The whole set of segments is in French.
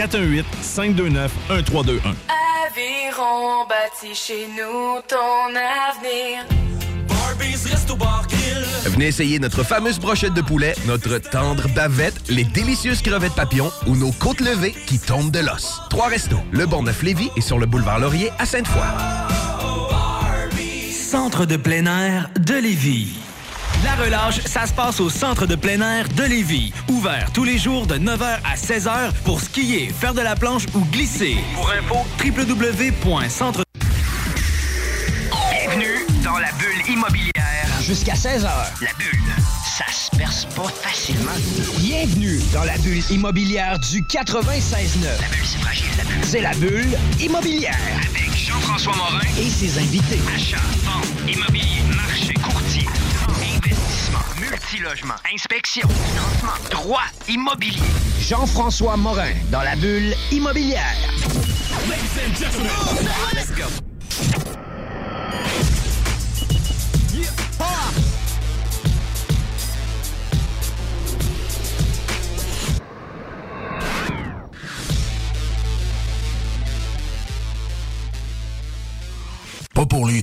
418-529-1321. Aviron bâti chez nous ton avenir. Venez essayer notre fameuse brochette de poulet, notre tendre bavette, les délicieuses crevettes papillons ou nos côtes levées qui tombent de l'os. Trois restos, le Neuf Lévis et sur le boulevard Laurier à Sainte-Foy. Centre de plein air de Lévis. La relâche, ça se passe au centre de plein air de Lévis. Ouvert tous les jours de 9h à 16h pour skier, faire de la planche ou glisser. Pour info, www.centre... Bienvenue dans la bulle immobilière. Jusqu'à 16h. La bulle, ça se perce pas facilement. Bienvenue dans la bulle immobilière du 96.9. La bulle, c'est fragile, la bulle. C'est la bulle immobilière. Avec Jean-François Morin et ses invités. Achat, vente, immobilier, marché, courtier, multilogement, inspection, financement, droit, immobilier. Jean-François Morin dans la bulle immobilière. Let's go. Pas pour lui.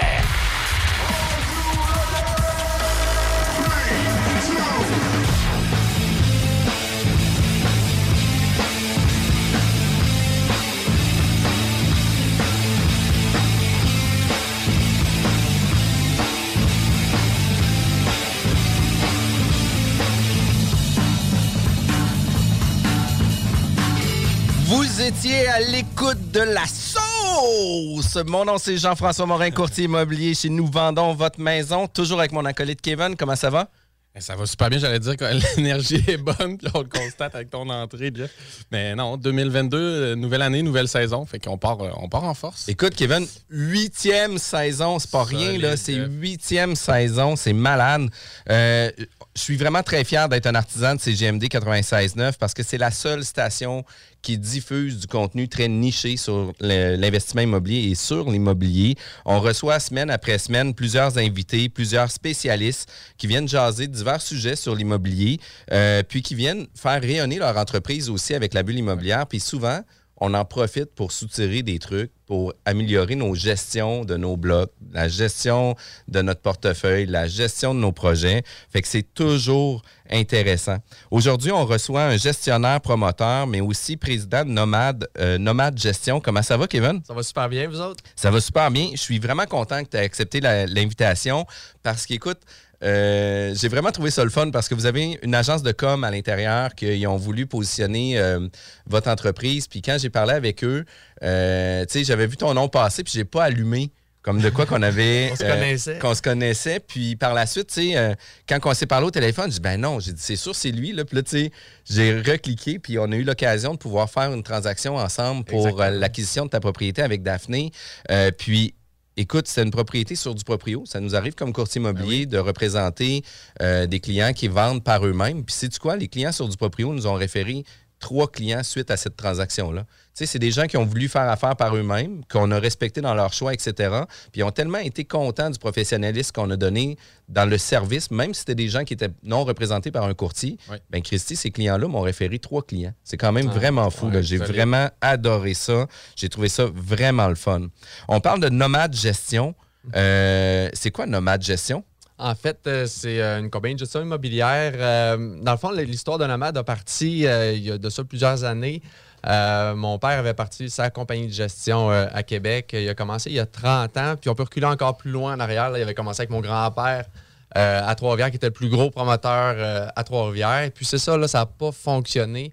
À l'écoute de la sauce. Mon nom, c'est Jean-François Morin, courtier immobilier chez Nous Vendons Votre Maison. Toujours avec mon acolyte Kevin. Comment ça va? Eh, Ça va super bien, j'allais dire que l'énergie est bonne, puis on le constate avec ton entrée, Jeff. Mais non, 2022, euh, nouvelle année, nouvelle saison, fait qu'on part, euh, on part en force. Écoute, Kevin, huitième saison, c'est pas rien, là. C'est huitième saison, c'est malade. Euh, je suis vraiment très fier d'être un artisan de CGMD 96.9 parce que c'est la seule station qui diffuse du contenu très niché sur l'investissement immobilier et sur l'immobilier. On reçoit semaine après semaine plusieurs invités, plusieurs spécialistes qui viennent jaser divers sujets sur l'immobilier, euh, puis qui viennent faire rayonner leur entreprise aussi avec la bulle immobilière. Puis souvent, on en profite pour soutirer des trucs, pour améliorer nos gestions de nos blocs, la gestion de notre portefeuille, la gestion de nos projets. Fait que c'est toujours intéressant. Aujourd'hui, on reçoit un gestionnaire promoteur, mais aussi président de Nomade, euh, Nomade Gestion. Comment ça va, Kevin? Ça va super bien, vous autres? Ça va super bien. Je suis vraiment content que tu aies accepté l'invitation parce qu'écoute, euh, j'ai vraiment trouvé ça le fun parce que vous avez une agence de com à l'intérieur qui ont voulu positionner euh, votre entreprise. Puis quand j'ai parlé avec eux, euh, tu sais, j'avais vu ton nom passer puis j'ai pas allumé comme de quoi qu'on avait On se euh, connaissait. qu'on se connaissait puis par la suite tu sais euh, quand on s'est parlé au téléphone j'ai dit ben non j'ai dit c'est sûr c'est lui là puis là tu sais j'ai recliqué puis on a eu l'occasion de pouvoir faire une transaction ensemble pour euh, l'acquisition de ta propriété avec Daphné puis Écoute, c'est une propriété sur du proprio. Ça nous arrive comme courtier immobilier de représenter euh, des clients qui vendent par eux-mêmes. Puis, sais-tu quoi? Les clients sur du proprio nous ont référé trois clients suite à cette transaction-là. Tu sais, c'est des gens qui ont voulu faire affaire par eux-mêmes, qu'on a respecté dans leur choix, etc. Puis ils ont tellement été contents du professionnalisme qu'on a donné dans le service, même si c'était des gens qui étaient non représentés par un courtier. Oui. Ben Christy, ces clients-là m'ont référé trois clients. C'est quand même Ah, vraiment fou. ouais, J'ai vraiment adoré ça. J'ai trouvé ça vraiment le fun. On parle de nomade gestion. Euh, c'est quoi nomade gestion? En fait, euh, c'est euh, une compagnie de gestion immobilière. Euh, dans le fond, l'histoire de Nomade a parti il y a de ça plusieurs années. Mon père avait parti sa compagnie de gestion à Québec. Il a commencé il y a 30 ans, puis on peut reculer encore plus loin en arrière. il avait commencé avec mon grand-père à Trois-Rivières, qui était le plus gros promoteur à Trois-Rivières. Puis c'est ça, là, ça n'a pas fonctionné.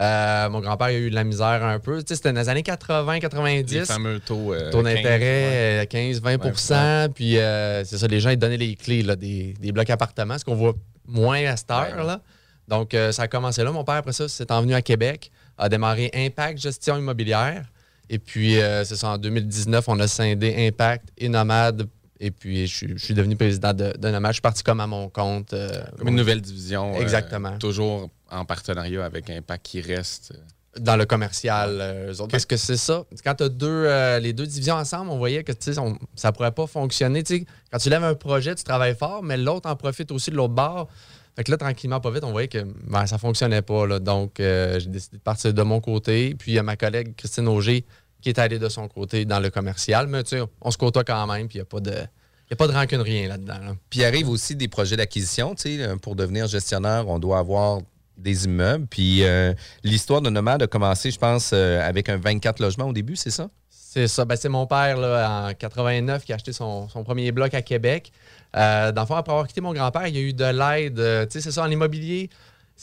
Euh, mon grand-père a eu de la misère un peu. Tu sais, C'était dans les années 80-90. Les fameux taux. euh, Taux 15, ouais. d'intérêt, 15-20% Puis euh, c'est ça, les gens, ils donnaient les clés là, des, des blocs appartements, ce qu'on voit moins à cette heure. Là. Donc, ça a commencé là. Mon père, après ça, s'est envenu à Québec, a démarré Impact Gestion Immobilière. Et puis, c'est ça, en 2019, on a scindé Impact et Nomade. Et puis, je, suis- je suis devenu président de, de. Je suis parti comme à mon compte. euh, Comme une nouvelle division. euh, Exactement. toujours en partenariat avec Impact qui reste. euh, dans le commercial. euh, eux autres. Parce que c'est ça. Quand tu as deux, les deux divisions ensemble, on voyait que on- ça pourrait pas fonctionner. Quand tu lèves un projet, tu travailles fort, mais l'autre en profite aussi de l'autre bord. Fait que là, tranquillement, pas vite, on voyait que ben, ça fonctionnait pas. là. Donc, j'ai décidé de partir de mon côté. Puis, il y a ma collègue Christine Auger qui est allée de son côté dans le commercial. Mais tu sais, on se côtoie quand même, puis il n'y a pas de. Il y a pas de rancune, rien là-dedans. là. Puis il arrive aussi des projets d'acquisition. Tu sais, pour devenir gestionnaire, on doit avoir des immeubles. Puis euh, l'histoire de Nomade a commencé, je pense, euh, avec un 24 logements au début, c'est ça? C'est ça. Ben, c'est mon père, là, en 89, qui a acheté son, son premier bloc à Québec. Euh, dans le fond, après avoir quitté mon grand-père, il y a eu de l'aide. euh, tu sais, c'est ça, en immobilier,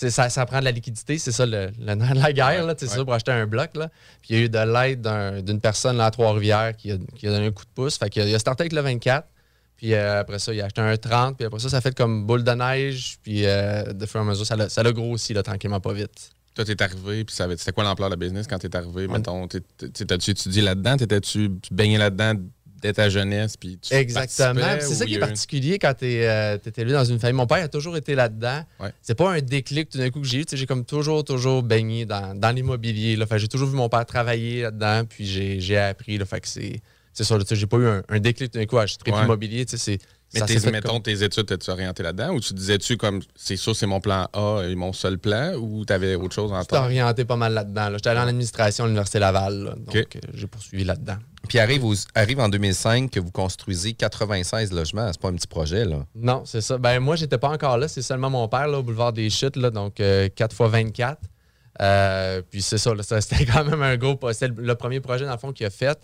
ça, ça prend de la liquidité. C'est ça, le, la guerre, sais, c'est ça, pour acheter un bloc. Là. Puis il y a eu de l'aide d'un- d'une personne là, à Trois-Rivières qui a, qui a donné un coup de pouce. Fait qu'il a, il a starté avec le 24. Puis euh, après ça, il a acheté un 30. Puis après ça, ça a fait comme boule de neige. Puis euh, de fur et à mesure, ça l'a ça l'a grossi, là, tranquillement, pas vite. Toi, t'es arrivé, puis ça avait- c'était quoi l'ampleur de la business quand t'es arrivé? Mettons, t'es- t'es- t'as-tu étudié là-dedans? T'étais-tu tu baignais là-dedans dès ta jeunesse? Puis tu Exactement. C'est ça qui est particulier quand tu es, élevé dans une famille. Mon père a toujours été là-dedans. Ouais. C'est pas un déclic tout d'un coup que j'ai eu. J'ai comme toujours, toujours baigné dans, dans l'immobilier. J'ai toujours vu mon père travailler là-dedans, puis j'ai appris. Là. Fait que c'est c'est ça. J'ai pas eu un, un déclic tout d'un coup à acheter Ouais. sais, c'est- Mais tes, mettons, comme- tes études, t'es-tu orienté là-dedans? Ou tu disais-tu comme, c'est sûr, c'est mon plan A et mon seul plan? Ou t'avais autre chose en J'étais tête? orienté pas mal là-dedans. là. J'étais allé en administration à l'Université Laval. là. Donc, euh, j'ai poursuivi là-dedans. Puis arrive, aux- arrive en 2005 que vous construisez 96 logements. C'est pas un petit projet, là. Non, c'est ça. Ben moi, j'étais pas encore là. C'est seulement mon père, là, au boulevard des Chutes, là, donc euh, 4 x 24. Euh, puis c'est ça, là, ça, c'était quand même un gros. C'était le, le premier projet, dans le fond, qu'il a fait.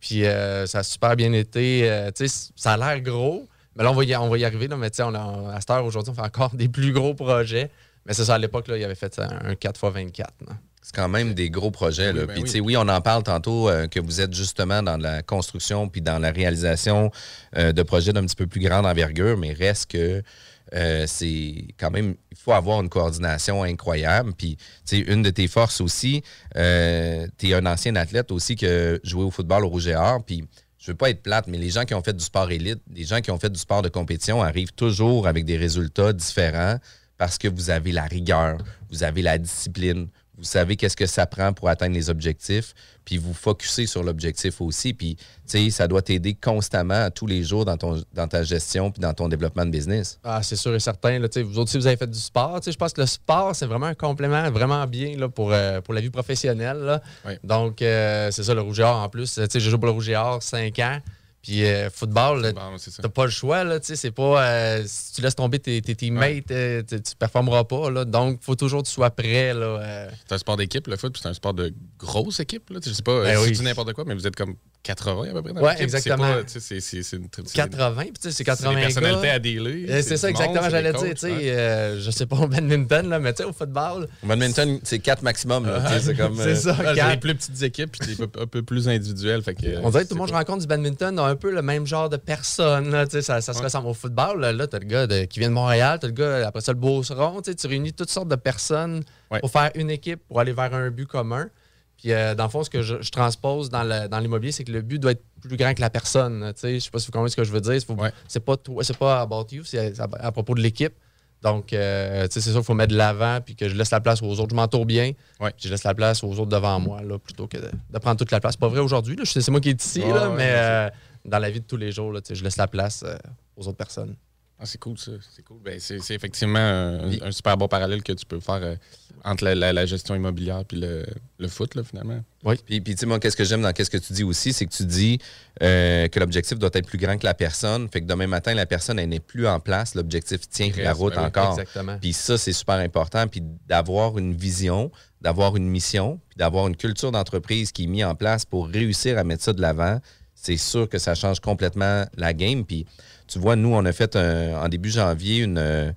Puis euh, ça a super bien été. Euh, tu sais, ça a l'air gros, mais là, on va y, on va y arriver. Là, mais tu sais, on a- à cette heure, aujourd'hui, on fait encore des plus gros projets. Mais c'est ça, à l'époque, là, il avait fait ça, un 4 x 24. là. C'est quand même des gros projets. Oui, là. ben puis, oui. on en parle tantôt euh, que vous êtes justement dans la construction puis dans la réalisation euh, de projets d'un petit peu plus grande envergure, mais reste que euh, c'est quand même, il faut avoir une coordination incroyable. Puis, tu sais, une de tes forces aussi, euh, tu es un ancien athlète aussi qui a joué au football au Rouge et Or. Puis, je veux pas être plate, mais les gens qui ont fait du sport élite, les gens qui ont fait du sport de compétition arrivent toujours avec des résultats différents parce que vous avez la rigueur, vous avez la discipline, vous savez qu'est-ce que ça prend pour atteindre les objectifs, puis vous focussez sur l'objectif aussi, puis tu sais, ça doit t'aider constamment tous les jours dans, ton, dans ta gestion puis dans ton développement de business. Ah, c'est sûr et certain. Là, tu sais, vous autres, si vous avez fait du sport, tu sais, je pense que le sport, c'est vraiment un complément vraiment bien là, pour, euh, pour la vie professionnelle. là. Oui. Donc, euh, c'est ça, le rouge et or en plus. Tu sais, j'ai joué pour le rouge et or 5 ans. Puis, euh, football, là, Bon, c'est ça. T'as pas le choix, là, tu sais, c'est pas... euh, si tu laisses tomber tes, tes teammates, euh, tu, tu performeras pas, là. Donc, faut toujours que tu sois prêt, là. euh. C'est un sport d'équipe, le foot, puis c'est un sport de grosse équipe. Là. Tu sais, Je sais pas, Ben oui. je dis n'importe quoi, mais vous êtes comme 80 à peu près dans Ouais, l'équipe. exactement. C'est tu c'est- c'est- c'est une c'est- 80, puis tu sais, c'est c'est 80 des personnalités gars. à dealer. C'est ça, exactement, c'est j'allais dire, tu sais, euh, je sais pas au badminton, là, mais tu sais, au football, Au badminton, c'est quatre maximum. là, tu c'est comme, c'est ça, c'est quatre. des plus petites équipes, puis des un peu plus individuelles. Fait que, On dirait que tout c'est le monde rencontre du badminton un peu le même genre de. Là, sais, ça, ça se Ouais. ressemble au football. Là, là tu as le gars de- qui vient de Montréal, tu as le gars après ça le Beauceron. Tu réunis toutes sortes de personnes Ouais. pour faire une équipe, pour aller vers un but commun. Puis euh, dans le fond, ce que je, je transpose dans le- dans l'immobilier, c'est que le but doit être plus grand que la personne. Je sais pas si vous comprenez ce que je veux dire. C'est Ouais. C'est pas, toi- c'est pas about you, c'est à, à propos de l'équipe. Donc, euh, c'est sûr qu'il faut mettre de l'avant puis que je laisse la place aux autres. Je m'entoure bien. Ouais. puis Je laisse la place aux autres devant moi, là, plutôt que de, de prendre toute la place. Pas vrai aujourd'hui. là. Je sais, C'est moi qui est ici, Ouais, là, ouais, mais euh, dans la vie de tous les jours, là, je laisse la place euh, aux autres personnes. Ah, c'est cool, ça. C'est cool. Ben, c'est c'est effectivement un, un super bon parallèle que tu peux faire euh, entre la, la- la gestion immobilière puis le, le foot, là, finalement. Puis, puis tu sais, moi, qu'est-ce que j'aime dans qu'est-ce que tu dis aussi, c'est que tu dis euh, que l'objectif doit être plus grand que la personne. Fait que demain matin, la personne, elle n'est plus en place. L'objectif tient la route ben oui, encore. Exactement. Puis ça, c'est super important. Puis d'avoir une vision, d'avoir une mission, puis d'avoir une culture d'entreprise qui est mise en place pour réussir à mettre ça de l'avant, c'est sûr que ça change complètement la game. Puis tu vois, nous, on a fait un- en début janvier une,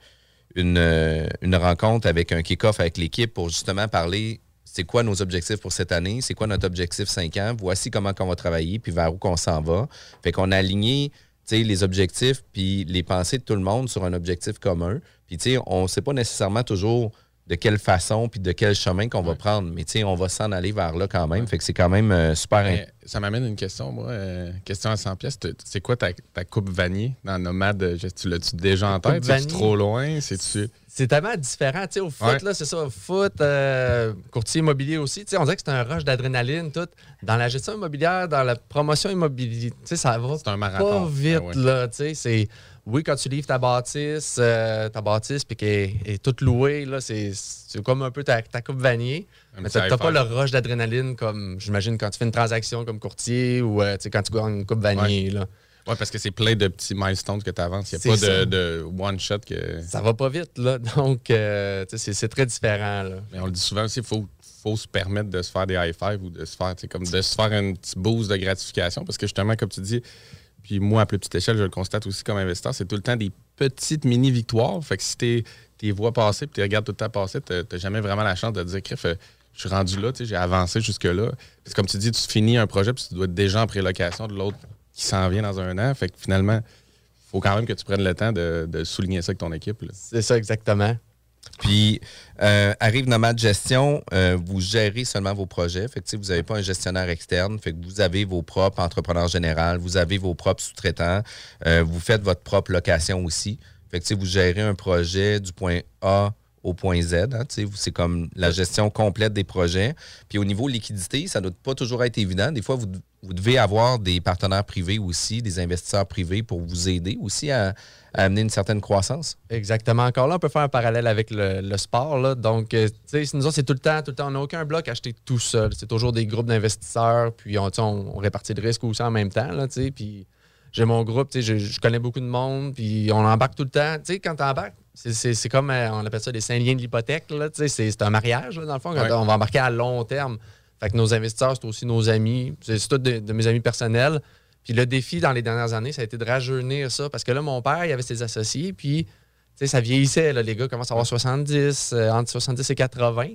rencontre avec un kick-off avec l'équipe pour justement parler c'est quoi nos objectifs pour cette année, c'est quoi notre objectif 5 ans, voici comment on va travailler, puis vers où qu'on s'en va. Fait qu'on a aligné les objectifs puis les pensées de tout le monde sur un objectif commun. Puis, tu sais, on ne sait pas nécessairement toujours de quelle façon puis de quel chemin qu'on va prendre. Mais tu sais, on va s'en aller vers là quand même. Fait que c'est quand même euh, super. Mais ça m'amène une question, moi. euh, question à 100 pièces. C'est quoi ta, ta coupe vanier dans Nomade? Je- Tu l'as-tu déjà en tête? C'est vanille? trop loin? C'est-tu... C'est tellement différent. Tu sais, au foot, Ouais. là, c'est ça. Au foot, euh, courtier immobilier aussi. Tu sais, on dirait que c'est un rush d'adrénaline, tout. Dans la gestion immobilière, dans la promotion immobilière, tu sais, ça va C'est un marathon. pas vite, Ah ouais. là. Tu sais, c'est... Oui, quand tu livres ta bâtisse, euh, ta bâtisse, puis qu'elle est toute louée, là, c'est, c'est comme un peu ta, ta coupe vanier. Un Mais t'as, t'as pas le rush d'adrénaline comme, j'imagine, quand tu fais une transaction comme courtier ou euh, quand tu gagnes une coupe vanier, là. Ouais, parce que c'est plein de petits milestones que tu avances. Il n'y a pas de, de one-shot que. Ça va pas vite, là. Donc, euh, c'est, c'est très différent, là. Mais on le dit souvent aussi, il faut, faut se permettre de se faire des high five ou de se faire, comme de se faire un petit boost de gratification. Parce que justement, comme tu dis, puis moi, à plus petite échelle, je le constate aussi comme investisseur, c'est tout le temps des petites mini-victoires. Fait que si tu les vois passer puis tu regardes tout le temps passer, tu n'as jamais vraiment la chance de te dire, Crif, euh, je suis rendu là, j'ai avancé jusque-là. Comme tu dis, tu finis un projet puis tu dois être déjà en prélocation de l'autre qui s'en vient dans un an. Fait que finalement, il faut quand même que tu prennes le temps de, souligner ça avec ton équipe. C'est ça, exactement. Puis, euh, arrive Nomade Gestion, euh, vous gérez seulement vos projets. Vous n'avez pas un gestionnaire externe. Vous avez vos propres entrepreneurs généraux, vous avez vos propres sous-traitants, euh, vous faites votre propre location aussi. Vous gérez un projet du point A au point Z. hein, c'est comme la gestion complète des projets. Puis au niveau liquidité, ça ne doit pas toujours être évident. Des fois, vous, devez avoir des partenaires privés aussi, des investisseurs privés pour vous aider aussi à, amener une certaine croissance. Exactement. Encore là, on peut faire un parallèle avec le, sport. Donc, euh, nous autres, c'est tout le temps, tout le temps, on n'a aucun bloc acheté tout seul. C'est toujours des groupes d'investisseurs, puis on, répartit le risque aussi en même temps. Puis j'ai mon groupe, je, je connais beaucoup de monde, puis on embarque tout le temps. Tu quand tu embarques, c'est- comme, euh, on appelle ça des cinq liens de l'hypothèque. C'est un mariage, là, dans le fond, quand Ouais. on va embarquer à long terme. Fait que nos investisseurs, c'est aussi nos amis. C'est tous de, de mes amis personnels. Puis le défi dans les dernières années, ça a été de rajeunir ça. Parce que là, mon père, il avait ses associés, puis ça vieillissait. Là, les gars commencent à avoir 70, euh, entre 70 et 80.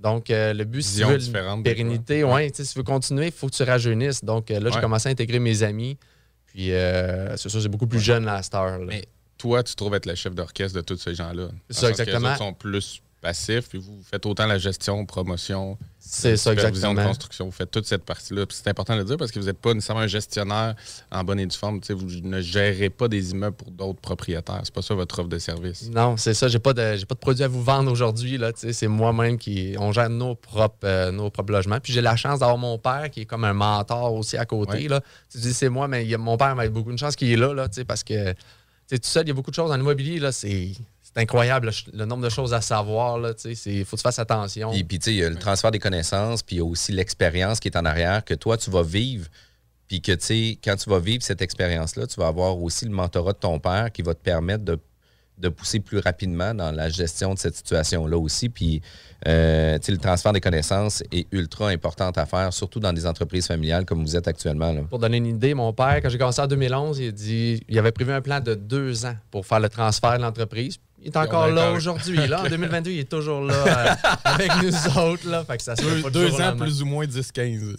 Donc, euh, le but, si tu veux une pérennité, ouais, si tu veux continuer, il faut que tu rajeunisses. Donc, euh, là, j'ai Ouais. commencé à intégrer mes amis. Puis, c'est sûr, c'est beaucoup plus jeune là, à cette heure. là. Mais toi, tu trouves être le chef d'orchestre de tous ces gens-là. C'est ça, les exactement. autres sont plus passifs, puis vous faites autant la gestion, promotion, C'est ça, de construction. Vous faites toute cette partie-là. C'est important de le dire parce que vous n'êtes pas nécessairement un gestionnaire en bonne et due forme. Vous ne gérez pas des immeubles pour d'autres propriétaires. C'est pas ça votre offre de service. Non, c'est ça. J'ai pas de j'ai pas de produit à vous vendre aujourd'hui. C'est moi-même qui. On gère nos propres, euh, nos propres logements. Puis j'ai la chance d'avoir mon père qui est comme un mentor aussi à côté. Ouais. Là. Tu dis c'est moi, mais il mon père m'a beaucoup de chance qu'il est là, là parce que tu tout seul, il y a beaucoup de choses en immobilier. C'est c'est incroyable le, nombre de choses à savoir. Il faut que tu fasses attention. Puis, puis, il y a le transfert des connaissances, puis il y a aussi l'expérience qui est en arrière que toi, tu vas vivre. Puis que, quand tu vas vivre cette expérience-là, tu vas avoir aussi le mentorat de ton père qui va te permettre de, de pousser plus rapidement dans la gestion de cette situation-là aussi. Puis, euh, le transfert des connaissances est ultra important à faire, surtout dans des entreprises familiales comme vous êtes actuellement. Pour donner une idée, mon père, quand j'ai commencé en 2011, il, dit, il avait prévu un plan de deux ans pour faire le transfert de l'entreprise. Il est encore là encore- aujourd'hui. Là, en 2022, il est toujours là euh, avec nous autres. Là, fait que ça se pas du jour au lendemain. ou moins 10-15.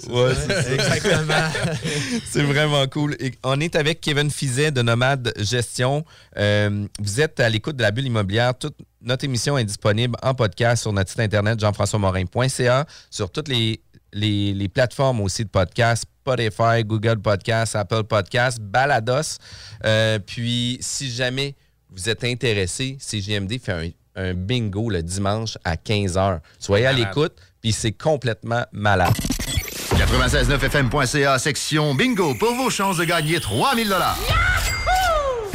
Exactement. C'est vraiment cool. Et on est avec Kevin Fizet de Nomade Gestion. Euh, vous êtes à l'écoute de la bulle immobilière. Toute notre émission est disponible en podcast sur notre site internet jean-françois-morin.ca, sur toutes les, les, les plateformes aussi de podcasts, Spotify, Google Podcasts, Apple Podcasts, Balados. Euh, puis, si jamais vous êtes intéressé, CGMD fait un, un bingo le dimanche à 15h. Soyez à l'écoute, puis c'est complètement malade. 969fm.ca, section bingo, pour vos chances de gagner 3000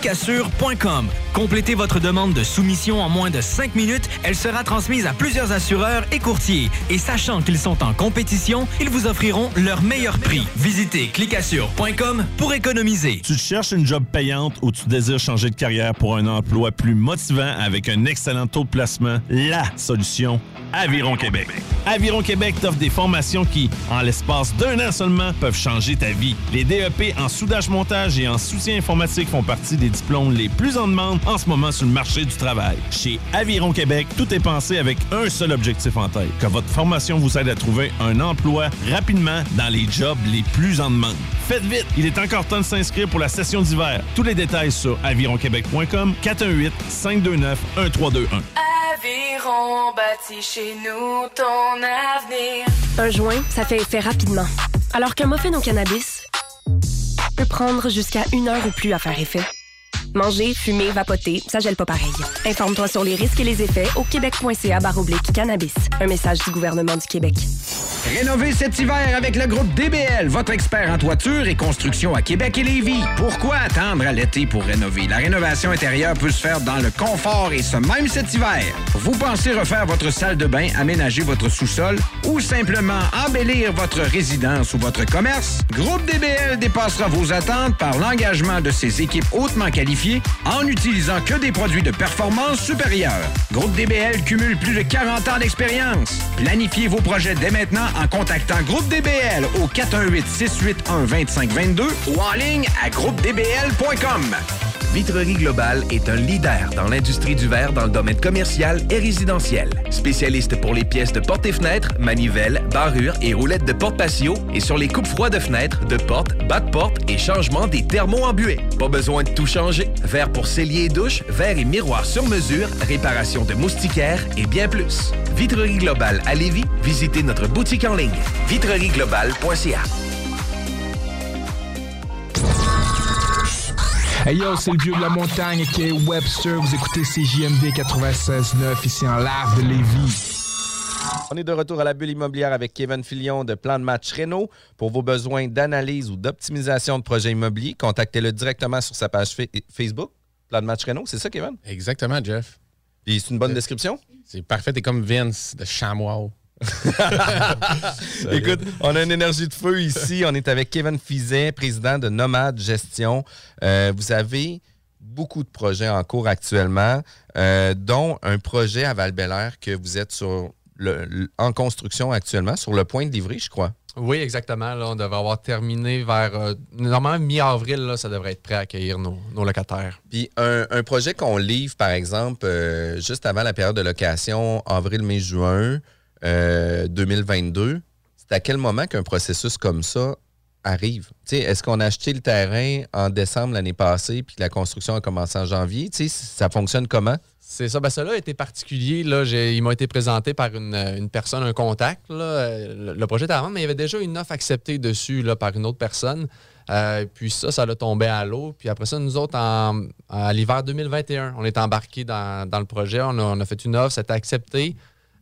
Clicassure.com. Complétez votre demande de soumission en moins de 5 minutes. Elle sera transmise à plusieurs assureurs et courtiers. Et sachant qu'ils sont en compétition, ils vous offriront leur meilleur prix. Visitez clicassure.com pour économiser. Tu cherches une job payante ou tu désires changer de carrière pour un emploi plus motivant avec un excellent taux de placement, la solution, Aviron Québec. Aviron Québec t'offre des formations qui, en l'espace d'un an seulement, peuvent changer ta vie. Les DEP en soudage-montage et en soutien informatique font partie des diplômes les plus en demande en ce moment sur le marché du travail. Chez Aviron Québec, tout est pensé avec un seul objectif en tête, que votre formation vous aide à trouver un emploi rapidement dans les jobs les plus en demande. Faites vite, il est encore temps de s'inscrire pour la session d'hiver. Tous les détails sur avironquebec.com 418 529 1321. Aviron bâti chez nous ton avenir. Un joint, ça fait effet rapidement. Alors qu'un muffin au cannabis peut prendre jusqu'à une heure ou plus à faire effet. Manger, fumer, vapoter, ça gèle pas pareil. Informe-toi sur les risques et les effets au québec.ca baroblique cannabis. Un message du gouvernement du Québec. Rénover cet hiver avec le groupe DBL, votre expert en toiture et construction à Québec et Lévis. Pourquoi attendre à l'été pour rénover? La rénovation intérieure peut se faire dans le confort et ce même cet hiver. Vous pensez refaire votre salle de bain, aménager votre sous-sol ou simplement embellir votre résidence ou votre commerce? Groupe DBL dépassera vos attentes par l'engagement de ses équipes hautement qualifiées en n'utilisant que des produits de performance supérieure. Groupe DBL cumule plus de 40 ans d'expérience. Planifiez vos projets dès maintenant en contactant Groupe DBL au 418-681-2522 ou en ligne à groupedbl.com. Vitrerie Globale est un leader dans l'industrie du verre dans le domaine commercial et résidentiel. Spécialiste pour les pièces de portes et fenêtres, manivelles, barrures et roulettes de porte patio et sur les coupes froides de fenêtres, de portes, bas de porte et changement des thermos embués. Pas besoin de tout changer. Verre pour cellier et douche, verre et miroir sur mesure, réparation de moustiquaires et bien plus. Vitrerie Globale à Lévis, visitez notre boutique en ligne vitrerieglobale.ca. Hey yo, c'est le vieux de la montagne qui est Webster. Vous écoutez CJMD 96.9 ici en live de Lévis. On est de retour à la bulle immobilière avec Kevin Filion de Plan de match Renault. Pour vos besoins d'analyse ou d'optimisation de projets immobiliers, contactez-le directement sur sa page fa- Facebook. Plan de match Renault, c'est ça, Kevin? Exactement, Jeff. Puis c'est une bonne description? C'est parfait. T'es comme Vince de Chamois. Écoute, on a une énergie de feu ici. On est avec Kevin Fizet, président de Nomade Gestion. Euh, vous avez beaucoup de projets en cours actuellement, euh, dont un projet à val que vous êtes sur le- le- en construction actuellement, sur le point de livrer, je crois. Oui, exactement. Là, on devrait avoir terminé vers. euh, normalement, mi-avril, ça devrait être prêt à accueillir nos, nos locataires. Puis un, un projet qu'on livre, par exemple, euh, juste avant la période de location, avril, mai, juin euh, 2022, c'est à quel moment qu'un processus comme ça arrive? Est-ce qu'on a acheté le terrain en décembre l'année passée puis que la construction a commencé en janvier? Ça fonctionne comment? C'est ça. Ben, cela a été particulier. Là. J'ai- Il m'a été présenté par une, une personne, un contact. Euh, Le, projet était à mais il y avait déjà une offre acceptée dessus là, par une autre personne. Euh, puis ça, ça l'a tombé à l'eau. Puis après ça, nous autres, à l'hiver 2021, on est embarqués dans, dans le projet. On a, on a fait une offre, c'était accepté.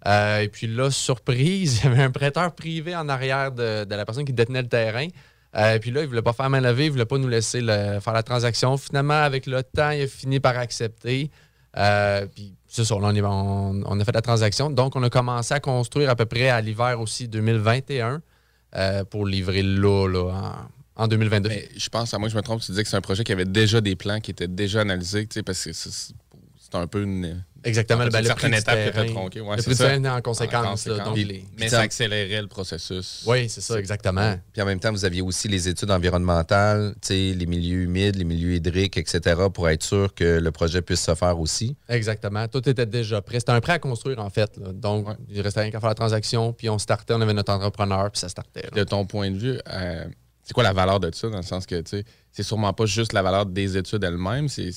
Euh, et puis là, surprise, il y avait un prêteur privé en arrière de, de la personne qui détenait le terrain. Puis là, il ne voulait pas faire main levée, il ne voulait pas nous laisser faire la transaction. Finalement, avec le temps, il a fini par accepter. Euh, puis c'est ça, là, on, a fait la transaction. Donc, on a commencé à construire à peu près à l'hiver aussi 2021 euh, pour livrer là, là, en, en 2022. Mais je pense, à moi je me trompe, tu disais que c'est un projet qui avait déjà des plans qui étaient déjà analysés, parce que c'est un peu une. Exactement, ben, le prix étape qui a fait terrain. tronquer. Ouais, Le prix ça. terrain est en conséquence, là, donc Puis- mais ça accélérait le processus. Oui, c'est ça, exactement. Puis en même temps, vous aviez aussi les études environnementales, les milieux humides, les milieux hydriques, etc., pour être sûr que le projet puisse se faire aussi. Exactement. Tout était déjà prêt. C'était un prêt à construire, en fait. là. Donc, il restait rien qu'à faire la transaction, puis on startait, on avait notre entrepreneur, puis ça startait. là. De ton point de vue, euh, c'est quoi la valeur de ça, dans le sens que, tu sais, c'est sûrement pas juste la valeur des études elles-mêmes, c'est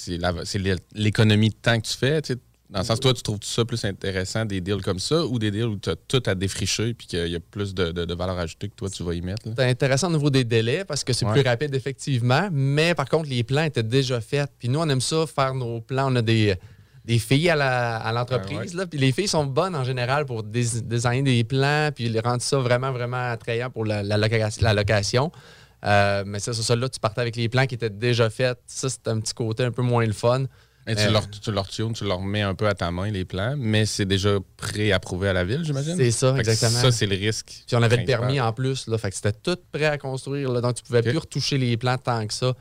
l'économie de temps que tu fais, tu sais. Dans le sens, toi, tu trouves ça plus intéressant, des deals comme ça, ou des deals où tu as tout à défricher, puis qu'il y a plus de, de- de valeur ajoutée que toi, tu vas y mettre? C'est intéressant au niveau des délais parce que c'est Ouais. plus rapide, effectivement. Mais par contre, les plans étaient déjà faits. Puis nous, on aime ça, faire nos plans. On a des, des filles à l'entreprise. Ah. Puis les filles sont bonnes en général pour dés- designer des plans, puis rendre ça vraiment, vraiment attrayant pour la, la loca- la location. Euh, mais ça, ça, là, tu partais avec les plans qui étaient déjà faits. Ça, c'est un petit côté un peu moins le fun. Mais tu, Euh, leur, tu leur tunes, tu leur mets un peu à ta main les plans, mais c'est déjà pré-approuvé à la ville, j'imagine? C'est ça, Fait exactement. Ça, c'est le risque. Puis on avait le permis en plus, là, fait que c'était tout prêt à construire. là, donc tu pouvais plus retoucher les plans tant que ça.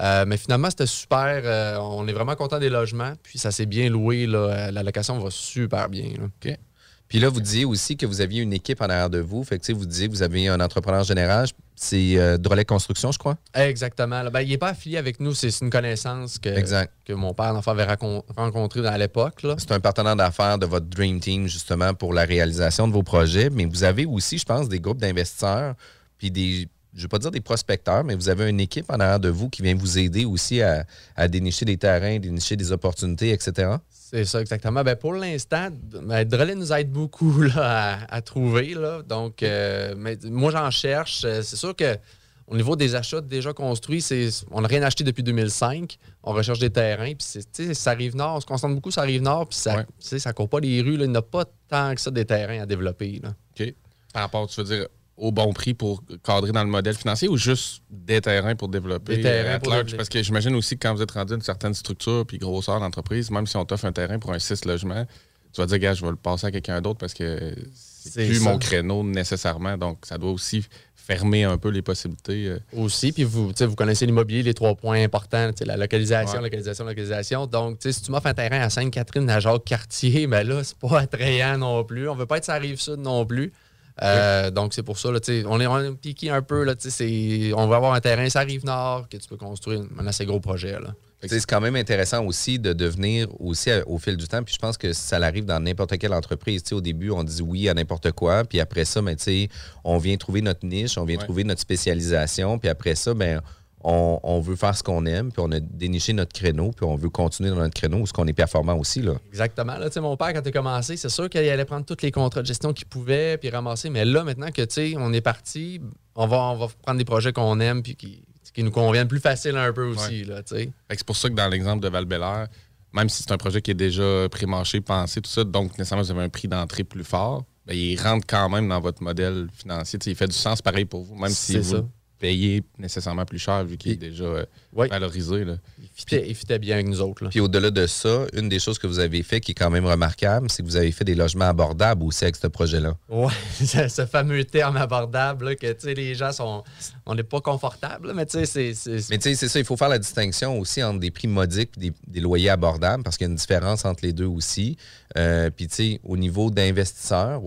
Euh, mais finalement, c'était super. Euh, on est vraiment content des logements. Puis ça s'est bien loué. Là. La location va super bien. là. OK. Puis là, vous disiez aussi que vous aviez une équipe en arrière de vous. Fait que, tu sais, vous disiez que vous avez un entrepreneur général. C'est euh, Drolet Construction, je crois. Exactement. Ben, il n'est pas affilié avec nous. C'est une connaissance que, Exact. que mon père l'enfant avait rencontré à l'époque. C'est un partenaire d'affaires de votre Dream Team, justement, pour la réalisation de vos projets. Mais vous avez aussi, je pense, des groupes d'investisseurs, puis des, je ne veux pas dire des prospecteurs, mais vous avez une équipe en arrière de vous qui vient vous aider aussi à, à dénicher des terrains, dénicher des opportunités, etc. C'est ça, exactement. Ben, pour l'instant, ben, Drolet nous aide beaucoup là, à, à trouver. Là. Donc, euh, mais moi, j'en cherche. Euh, C'est sûr que au niveau des achats déjà construits, c'est, on n'a rien acheté depuis 2005. On recherche des terrains. Puis, c'est, tu sais, ça arrive nord. On se concentre beaucoup sur ça arrive nord. Puis, ça ne ça court pas les rues. Là. Il n'y a pas tant que ça des terrains à développer. Là. OK. Par rapport, tu veux dire, au bon prix pour cadrer dans le modèle financier ou juste des terrains pour développer? Des terrains euh, pour développer. Parce que j'imagine aussi que quand vous êtes rendu à une certaine structure puis grosseur d'entreprise, même si on t'offre un terrain pour un 6 logements, tu vas dire, gars, je vais le passer à quelqu'un d'autre parce que c'est plus ça. mon créneau nécessairement. Donc, ça doit aussi fermer un peu les possibilités. euh. Aussi, puis vous, vous connaissez l'immobilier, les trois points importants, la localisation, Ouais. localisation, localisation. Donc, si tu m'offres un terrain à Sainte-Catherine, à Jacques-Cartier, ben là, c'est pas attrayant non plus. On veut pas être sur la rive sud non plus. Euh, Donc, c'est pour ça, là, on est, on piqué un peu. Là, on veut avoir un terrain sur la rive nord que tu peux construire un assez gros projet. Là. C'est quand même intéressant aussi de devenir aussi à- au fil du temps. Puis je pense que ça arrive dans n'importe quelle entreprise. Tu sais, au début, on dit oui à n'importe quoi. Puis après ça, ben, tu sais, on vient trouver notre niche, on vient Ouais. trouver notre spécialisation. Puis après ça, ben, on, on veut faire ce qu'on aime. Puis on a déniché notre créneau. Puis on veut continuer dans notre créneau où ce qu'on est performant aussi. Là. Exactement. Là, tu sais, mon père, quand il a commencé, c'est sûr qu'il allait prendre tous les contrats de gestion qu'il pouvait puis ramasser. Mais là, maintenant que tu sais, on est parti, on va, on va prendre des projets qu'on aime puis qui, qui nous conviennent plus facile un peu aussi. Là, tu sais. Fait que C'est pour ça que dans l'exemple de val même si c'est un projet qui est déjà pré-marché, pensé, tout ça, donc nécessairement vous avez un prix d'entrée plus fort, ben, il rentre quand même dans votre modèle financier. Tu sais, il fait du sens pareil pour vous, même si vous ça. Le payez nécessairement plus cher vu qu'il est déjà euh, valorisé. Là. Il fitait, il fitait bien avec nous autres. Là. Puis au-delà de ça, une des choses que vous avez fait qui est quand même remarquable, c'est que vous avez fait des logements abordables aussi avec ce projet-là. Ouais, ce fameux terme abordable là, que les gens sont. On n'est pas confortable, mais tu sais, c'est-. Mais tu sais, c'est ça, il faut faire la distinction aussi entre des prix modiques et des, des loyers abordables parce qu'il y a une différence entre les deux aussi. Euh, Puis tu sais, au niveau d'investisseurs,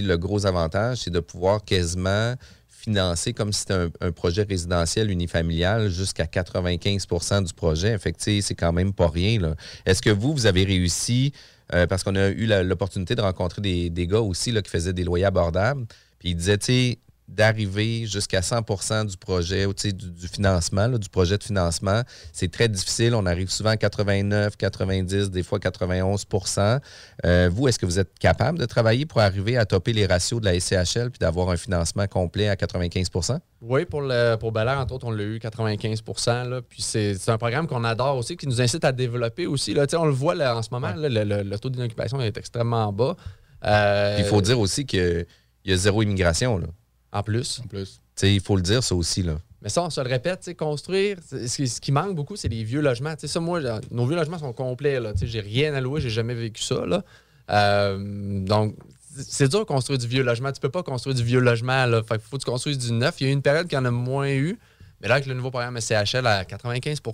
le gros avantage, c'est de pouvoir quasiment financer comme si c'était un, projet résidentiel unifamilial jusqu'à 95% du projet. Fait c'est quand même pas rien. Est-ce que vous, vous avez réussi, euh, parce qu'on a eu l'opportunité de rencontrer des, des gars aussi là, qui faisaient des loyers abordables, puis ils disaient, d'arriver jusqu'à 100% du projet, ou, du, du financement, là, du projet de financement, c'est très difficile. On arrive souvent à 89, 90, des fois 91% Euh, Vous, est-ce que vous êtes capable de travailler pour arriver à topper les ratios de la SCHL puis d'avoir un financement complet à 95% Oui, pour, le, pour Bel Air, entre autres, on l'a eu 95 là. Puis c'est un programme qu'on adore aussi, qui nous incite à développer aussi. Là. Tu sais, On le voit là, en ce moment, là, le, le- le taux d'inoccupation est extrêmement bas. Euh, Il faut dire aussi qu'il y a zéro immigration. Là. En plus. En plus. Tu sais, Il faut le dire, ça aussi. Là. Mais ça, on se le répète, tu sais, construire, ce qui, ce qui manque beaucoup, c'est les vieux logements. Tu sais, ça, moi, là, nos vieux logements sont complets. Là, Tu sais, j'ai rien à louer, j'ai jamais vécu ça. Là. Euh, donc, c'est dur de construire du vieux logement. Tu peux pas construire du vieux logement. Là. Fait qu'il faut que tu construises du neuf. Il y a eu une période qui en a moins eu. Mais là, avec le nouveau programme SCHL à 95 tu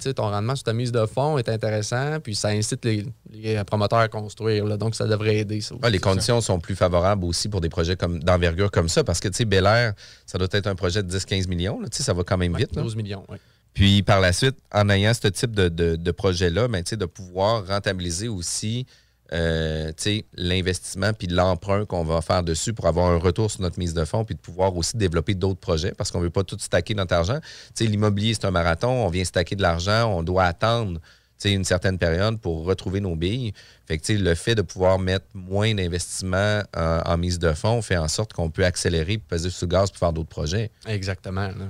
sais, ton rendement sur ta mise de fonds est intéressant. Puis ça incite les, les promoteurs à construire. là. donc, ça devrait aider. Ça, aussi. Ah, les conditions sont plus favorables aussi pour des projets comme d'envergure comme ça, parce que, tu sais, Bel Air, ça doit être un projet de 10-15 millions. là. Ça va quand même vite. là. 12 millions, oui. Puis par la suite, en ayant ce type de, de- de projet-là, ben, de pouvoir rentabiliser aussi euh, l'investissement puis l'emprunt qu'on va faire dessus pour avoir un retour sur notre mise de fonds puis de pouvoir aussi développer d'autres projets parce qu'on ne veut pas tout stacker notre argent. L'immobilier, c'est un marathon, on vient stacker de l'argent, on doit attendre une certaine période pour retrouver nos billes. Fait que, le fait de pouvoir mettre moins d'investissement en, en mise de fonds fait en sorte qu'on peut accélérer, peser sur le gaz pour faire d'autres projets. Exactement. là.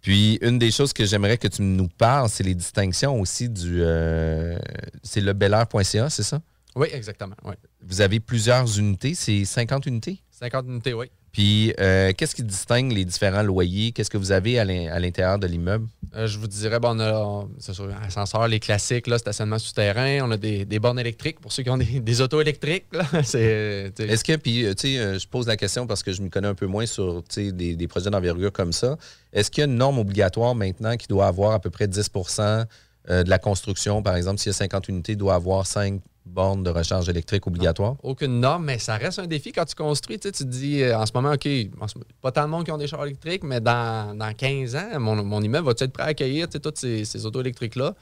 Puis, une des choses que j'aimerais que tu nous parles, c'est les distinctions aussi du. euh, c'est le bellair.ca, c'est ça? Oui, exactement. Oui. Vous avez plusieurs unités, c'est 50 unités? 50 unités, oui. Puis, euh, qu'est-ce qui distingue les différents loyers? Qu'est-ce que vous avez à l'in- à l'intérieur de l'immeuble? Euh, je vous dirais, bon, on a c'est sûr, ascenseur, les classiques, là, stationnement souterrain. On a des, des bornes électriques pour ceux qui ont des, des autos électriques. C'est, Est-ce que, puis, euh, tu sais, je pose la question parce que je me connais un peu moins sur des, des projets d'envergure comme ça. Est-ce qu'il y a une norme obligatoire maintenant qui doit avoir à peu près 10% euh, de la construction? Par exemple, s'il y a 50 unités, doit avoir 5 bornes de recharge électrique obligatoires? aucune norme, mais ça reste un défi quand tu construis. Tu sais, tu te dis, euh, en ce moment, OK, pas tant de monde qui ont des chars électriques, mais dans, dans 15 ans, mon, mon immeuble va être prêt à accueillir tu sais, toutes ces, ces autos électriques-là?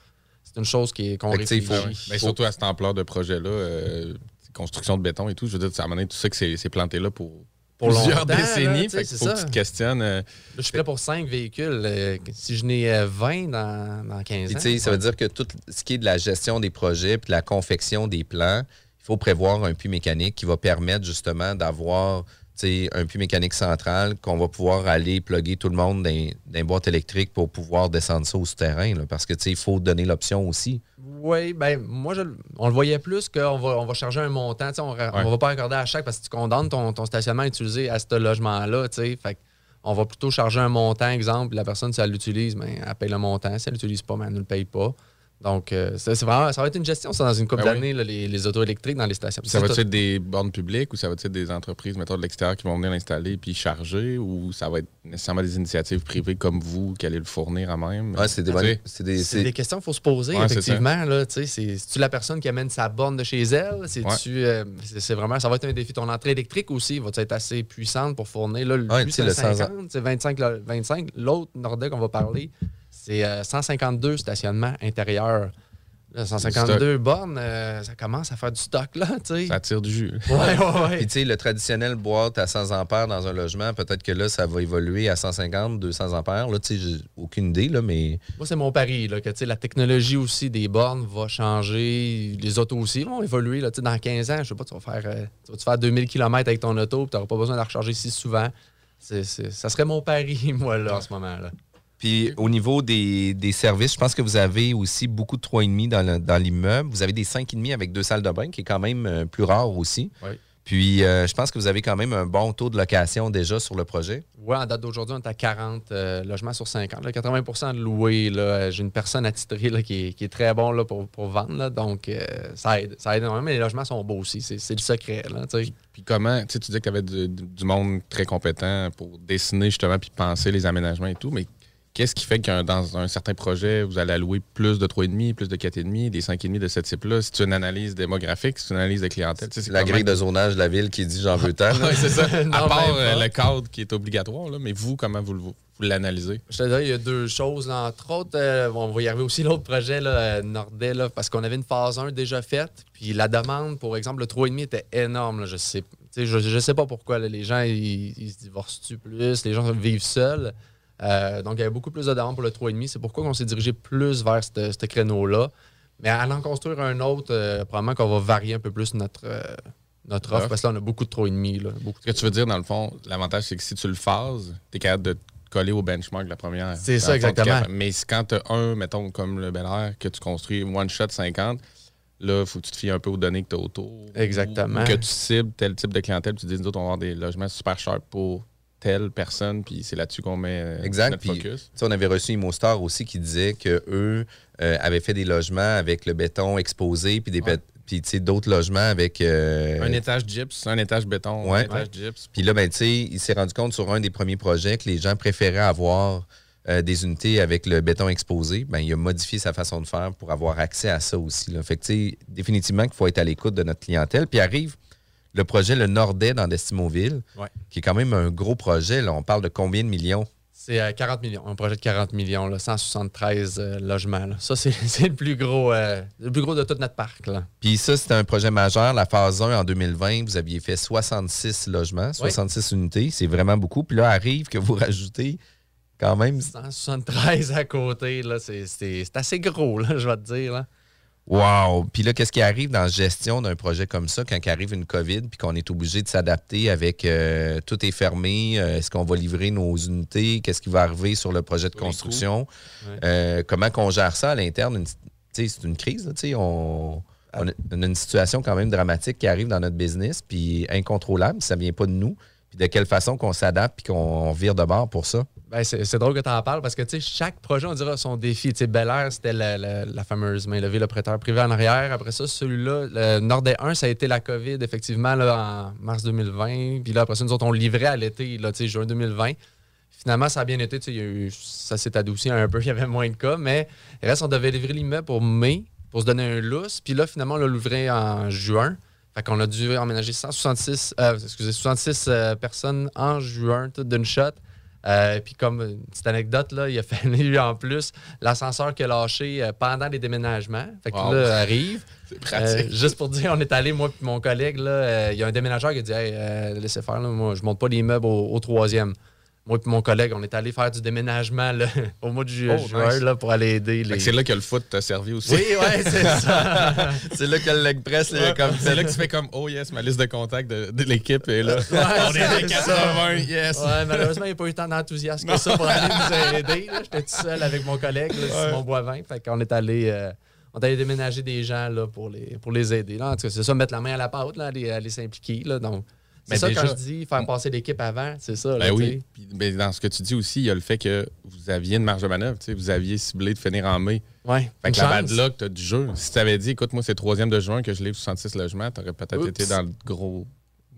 C'est une chose qui est, qu'on réfléchit. faut- Mais surtout à cette ampleur de projet-là, euh, construction de béton et tout, je veux dire, à un moment donné, tu sais que c'est c'est planté là pour, Pour plusieurs longtemps, là, décennies. fait c'est faut que ça. tu te questionnes. euh, Là, je suis prêt pour 5 véhicules. euh, si je n'ai euh, 20 dans, dans 15 Puis, ans. ça veut dire que tout ce qui est de la gestion des projets puis de la confection des plans, il faut prévoir un puits mécanique qui va permettre justement d'avoir tu sais, un puits mécanique central qu'on va pouvoir aller plugger tout le monde dans, dans une boîte électrique pour pouvoir descendre ça au souterrain. là, parce que tu sais, il faut donner l'option aussi. Oui, ben moi, je, on le voyait plus qu'on va, on va charger un montant. On ne va pas accorder à chaque parce que tu condamnes ton, ton stationnement utilisé à ce logement-là. Fait on va plutôt charger un montant, exemple. La personne, si elle l'utilise, ben, elle paye le montant. Si elle l'utilise pas, ben, elle ne le paye pas. Donc, euh, ça, c'est vraiment, ça va être une gestion, ça, dans une couple Ben d'années, les, les autos électriques dans les stations. Ça va C'est être des bornes publiques ou ça va être des entreprises, mettons, de l'extérieur qui vont venir l'installer puis charger ou ça va être nécessairement des initiatives privées comme vous qui allez le fournir à même? Ouais, c'est des bonnes- c'est des- des questions qu'il faut se poser, Ouais, effectivement. là, tu sais, C'est tu la personne qui amène sa borne de chez elle? C'est-tu, euh, c'est vraiment, ça va être un défi. Ton entrée électrique aussi va être assez puissante pour fournir. Là, le c'est le 50, c'est 25. là, 25. L'autre Nordec qu'on va parler, c'est euh, 152 stationnements intérieurs. Là, 152 bornes, euh, ça commence à faire du stock, là, tu sais. Ça tire du jus. Ouais, ouais, ouais. Puis tu sais, le traditionnel boîte à 100 ampères dans un logement, peut-être que là, ça va évoluer à 150, 200 ampères. Là, tu sais, j'ai aucune idée, là, mais Moi, c'est mon pari, là, que tu sais, la technologie aussi des bornes va changer, les autos aussi vont évoluer. Là, Tu sais, dans 15 ans, je sais pas, tu vas faire, euh, tu vas te faire 2000 km avec ton auto, tu n'auras pas besoin de la recharger si souvent. C'est- ça serait mon pari, moi, là, en ce moment. là Puis au niveau des, des services, je pense que vous avez aussi beaucoup de 3,5 dans le- dans l'immeuble. Vous avez des 5,5 avec deux salles de bain, qui est quand même euh, plus rare aussi. Oui. Puis euh, je pense que vous avez quand même un bon taux de location déjà sur le projet. Ouais, en date d'aujourd'hui, on est à 40 euh, logements sur 50. là, 80% de loués. J'ai une personne attitrée là, qui, est, qui est très bon là, pour, pour vendre. là. donc, euh, ça aide. Ça aide énormément. Mais les logements sont beaux aussi. C'est le secret. Là. Puis comment, tu sais, tu disais que tu avais du, du monde très compétent pour dessiner justement puis penser les aménagements et tout, mais qu'est-ce qui fait que dans un certain projet, vous allez allouer plus de 3,5, plus de 4,5, des 5,5 de ce type-là? C'est une analyse démographique, c'est une analyse de clientèle? C'est La grille de zonage de la ville qui dit j'en veux tant. Ouais, c'est ça. Non, à part même euh, le cadre qui est obligatoire, là, mais vous, comment vous, le- vous, l'analysez? Je te dirais, il y a deux choses. là. Entre autres, euh, on va y arriver aussi l'autre projet, là, euh, Nordet, là, parce qu'on avait une phase 1 déjà faite. Puis la demande, pour exemple, le 3,5 était énorme. là. je sais je, je sais pas pourquoi. là. les gens, ils, ils se divorcent-tu plus? Les gens vivent seuls. Euh, donc, il y avait beaucoup plus de demandes pour le 3,5. C'est pourquoi on s'est dirigé plus vers ce créneau-là. Mais à en construire un autre, euh, probablement qu'on va varier un peu plus notre, euh, notre offre, Offre. parce que là, on a beaucoup de 3,5. là. Beaucoup Ce que tu veux dire, dans le fond, l'avantage, c'est que si tu le phases, tu es capable de te coller au benchmark de la première. C'est ça, exactement. Mais quand tu as un, mettons, comme le Bel Air, que tu construis one shot 50, là, il faut que tu te fies un peu aux données que tu as autour. Exactement. Ou que tu cibles tel type de clientèle, tu dis, nous autres, on va avoir des logements super chers pour telle personne, puis c'est là-dessus qu'on met euh, Exact. notre Puis, focus. tu sais, on avait reçu ImoStar aussi qui disait qu'eux avaient fait des logements avec le béton exposé, puis des bét- puis, tu sais, d'autres logements avec. euh, Un étage gyps, un étage béton, un Ouais. étage gyps. Puis là, ben, tu sais, il s'est rendu compte sur un des premiers projets que les gens préféraient avoir euh, des unités avec le béton exposé. Ben, il a modifié sa façon de faire pour avoir accès à ça aussi. Là. Fait que, tu sais, définitivement qu'il faut être à l'écoute de notre clientèle. Puis arrive le projet Le Nordais dans Destimoville, Ouais. qui est quand même un gros projet. Là. On parle de combien de millions? C'est euh, 40 millions, un projet de 40 millions, là, 173 euh, logements. là. Ça, c'est le plus gros euh, le plus gros de tout notre parc. Là. Puis ça, c'était un projet majeur. La phase 1 en 2020, vous aviez fait 66 logements, 66 unités. C'est vraiment beaucoup. Puis là, arrive que vous rajoutez quand même 173 à côté, c'est assez gros, là, je vais te dire. Là. Wow! Puis là, qu'est-ce qui arrive dans la gestion d'un projet comme ça quand arrive une COVID puis qu'on est obligé de s'adapter avec euh, tout est fermé? euh, Est-ce qu'on va livrer nos unités? Qu'est-ce qui va arriver sur le projet de construction? Ouais. Euh, comment qu'on gère ça à l'interne? C'est une crise, là, on, on a on a une situation quand même dramatique qui arrive dans notre business, puis incontrôlable, ça vient pas de nous. Puis de quelle façon qu'on s'adapte puis qu'on vire de bord pour ça? C'est drôle que tu en parles parce que chaque projet, on dirait son défi. Sais, Bel Air, c'était la, fameuse main levée, le prêteur privé en arrière. Après ça, celui-là, le Nordais 1, ça a été la COVID, effectivement, là, en mars 2020. Puis là, après ça, nous autres, on livrait à l'été, juin 2020. Finalement, ça a bien été. y a ça s'est adouci un peu, il y avait moins de cas. Mais reste, on devait livrer l'immeuble pour mai, pour se donner un lousse. Puis là, finalement, on l'a livré en juin. Fait qu'on a dû emménager 166, euh, excusez, 66 euh, personnes en juin, tout d'une shot. Euh, puis comme une petite anecdote, là, il a fallu en plus l'ascenseur qui a lâché euh, pendant les déménagements. Fait que Wow. là, arrive. C'est pratique. Euh, juste pour dire, on est allé, moi et mon collègue, là, euh, il y a un déménageur qui a dit Hey, laissez faire, là, moi je monte pas les meubles au, au troisième. Moi et mon collègue, on est allé faire du déménagement là, au mois de ju- Oh, juin nice. là, pour aller aider les. C'est là que le foot t'a servi aussi. Oui, ouais, c'est ça. c'est là que le leg press, C'est là que tu fais comme Oh yes, ma liste de contacts de, de l'équipe est là. Ouais, On est à c'est 80, ça. yes. Ouais, malheureusement, il n'y a pas eu tant d'enthousiasme que ça pour aller nous aider. J'étais tout seul avec mon collègue, là, Ouais. Simon Boivin. Fait qu'on est allé. euh, on est allé déménager des gens là, pour, les, pour les aider. Là. En tout cas, c'est ça, mettre la main à la pâte, là, aller, aller s'impliquer. là. Donc, c'est Mais ça déjà- quand je dis faire passer l'équipe avant, c'est ça. là, Ben tu oui. Puis, ben, dans ce que tu dis aussi, il y a le fait que vous aviez une marge de manœuvre. tu sais, Vous aviez ciblé de finir en mai. Ouais. Fait que la bad luck, t'as du jeu. Si tu avais dit, écoute, moi, c'est 3e de juin que je livre 66 logements, t'aurais peut-être Oups. été dans le gros,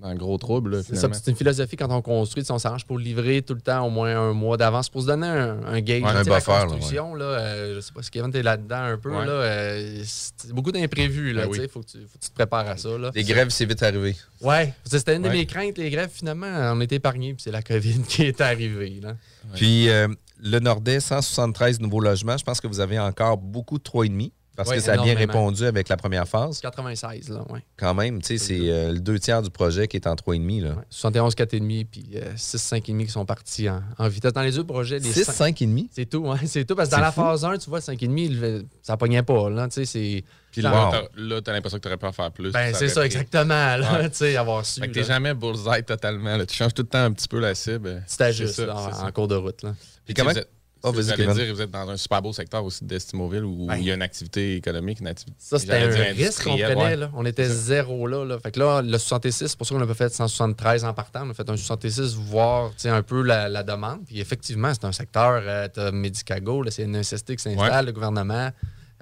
dans le gros trouble. là, C'est ça, une philosophie quand on construit, on s'arrange pour livrer tout le temps au moins un mois d'avance pour se donner un, un gauge. Ouais, un la buffer, là, construction, là, euh, je sais pas si Kevin, t'es là-dedans un peu, Ouais. là, euh, c'est beaucoup d'imprévus. là, Ben oui. sais, faut, que tu, faut que tu te prépares à ça. Là. Les grèves, c'est vite arrivé. Ouais, c'était une de Ouais. mes craintes, les grèves, finalement, on était épargnés, puis c'est la COVID qui est arrivée. Là. Puis euh, le Nordais, 173 nouveaux logements. Je pense que vous avez encore beaucoup de 3,5 parce Ouais, que ça a bien répondu avec la première phase. 96, là, ouais. Quand même, tu sais, c'est euh, le deux tiers du projet qui est en 3,5. Là. 71, 4,5, puis euh, 6, 5,5 qui sont partis en, en vitesse. Dans les deux projets, les 6, cinq- 5,5? C'est tout, hein, c'est tout. Parce que dans la fou. phase 1, tu vois, 5,5, le- ça pognait pas. Là, tu sais, c'est. Puis là, là, t'as l'impression que t'aurais pu en faire plus. Ben, c'est ça, exactement, là, Ouais. tu sais, avoir su. Fait que t'es jamais bullseye totalement. là. Tu changes tout le temps un petit peu la cible. Tu t'ajustes, en- en cours de route. Là. Puis comment- Vous êtes, Oh, j'allais Kevin. dire, vous êtes dans un super beau secteur aussi d'Estimoville où il y a une activité économique, une activité. Ça, c'était un risque qu'on prenait. ouais. Là. On était zéro là, là. Fait que là, le 66, c'est pour ça qu'on n'a pas fait 173 en partant. On a fait un 66, voir un peu la, la demande. Puis effectivement, c'est un secteur, euh, tu as Medicago, c'est une NSST qui s'installe, Ouais. le gouvernement,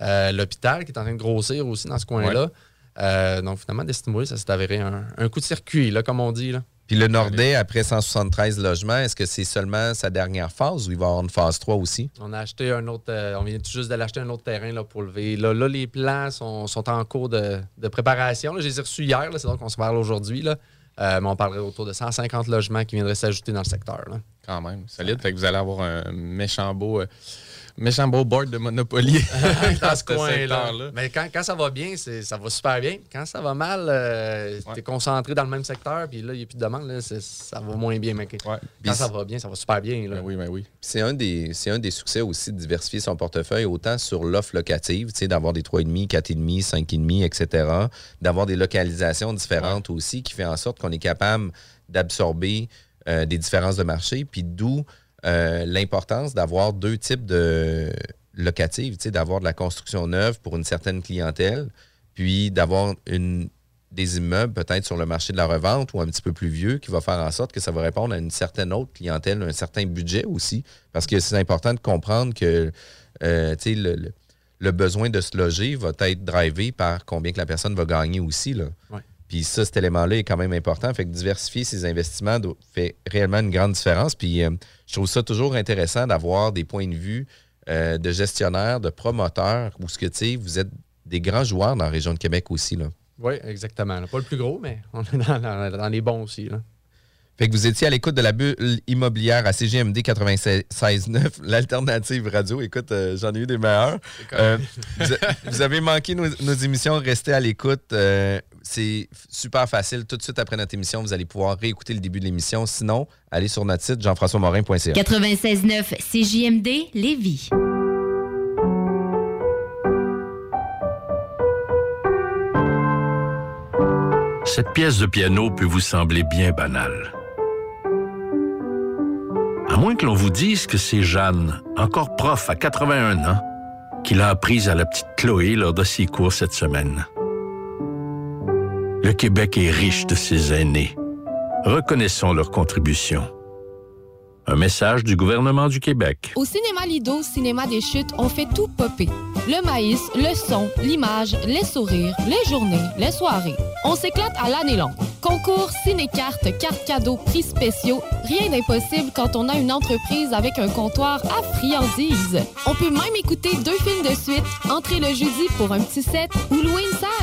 euh, l'hôpital qui est en train de grossir aussi dans ce coin-là. Euh, donc finalement, d'estimuler, ça s'est avéré un, un coup de circuit, là, comme on dit. Là. Puis le Nordais, après 173 logements, est-ce que c'est seulement sa dernière phase ou il va y avoir une phase 3 aussi? On a acheté un autre. euh, on vient tout juste de l'acheter un autre terrain là, pour lever. Là, là, les plans sont, sont en cours de, de préparation. Là, je les ai reçus hier, c'est donc qu'on se parle aujourd'hui. là. Euh, mais on parlerait autour de 150 logements qui viendraient s'ajouter dans le secteur. là. Quand même, solide. Fait que vous allez avoir un méchant beau, euh, méchant beau board de Monopoly dans ce coin-là. Mais quand, quand ça va bien, c'est- ça va super bien. Quand ça va mal, euh, t'es concentré dans le même secteur, puis là, il n'y a plus de demande, là, ça va moins bien. Mais quand ça va bien, ça va super bien. Là. Ben oui, ben oui. C'est un, des, c'est un des succès aussi de diversifier son portefeuille, autant sur l'offre locative, tu sais, d'avoir des 3,5, 4,5, 5,5, etc., d'avoir des localisations différentes aussi, qui fait en sorte qu'on est capable d'absorber euh, des différences de marché, puis d'où euh, l'importance d'avoir deux types de locatives, d'avoir de la construction neuve pour une certaine clientèle, puis d'avoir une des immeubles peut-être sur le marché de la revente ou un petit peu plus vieux qui va faire en sorte que ça va répondre à une certaine autre clientèle, un certain budget aussi. Parce que c'est important de comprendre que euh, le, le- le besoin de se loger va être drivé par combien que la personne va gagner aussi. Là. Ouais. Puis ça, cet élément-là est quand même important. Fait que diversifier ses investissements fait réellement une grande différence. Puis euh, je trouve ça toujours intéressant d'avoir des points de vue euh, de gestionnaires, de promoteurs, où ce que tu sais, vous êtes des grands joueurs dans la région de Québec aussi. Là. Oui, exactement. là. Pas le plus gros, mais on est dans, dans- dans les bons aussi. Là. Fait que vous étiez à l'écoute de la bulle immobilière à CGMD 96.9, l'alternative radio. Écoute, euh, j'en ai eu des meilleurs. Euh, vous, avez manqué nos, nos émissions, restez à l'écoute. Euh, c'est super facile. Tout de suite après notre émission, vous allez pouvoir réécouter le début de l'émission. Sinon, allez sur notre site jean-françois-morin.ca. 96.9 CJMD Lévis. Cette pièce de piano peut vous sembler bien banale. À moins que l'on vous dise que c'est Jeanne, encore prof à 81 ans, qui l'a apprise à la petite Chloé lors de ses cours cette semaine. Le Québec est riche de ses aînés. Reconnaissons leur contribution. Un message du gouvernement du Québec. Au cinéma Lido, cinéma des chutes, on fait tout popper. Le maïs, le son, l'image, les sourires, les journées, les soirées. On s'éclate à l'année longue. Concours, ciné-cartes, cartes cadeaux, prix spéciaux, rien d'impossible quand on a une entreprise avec un comptoir à friandises. On peut même écouter deux films de suite, entrer le jeudi pour un petit set ou louer une salle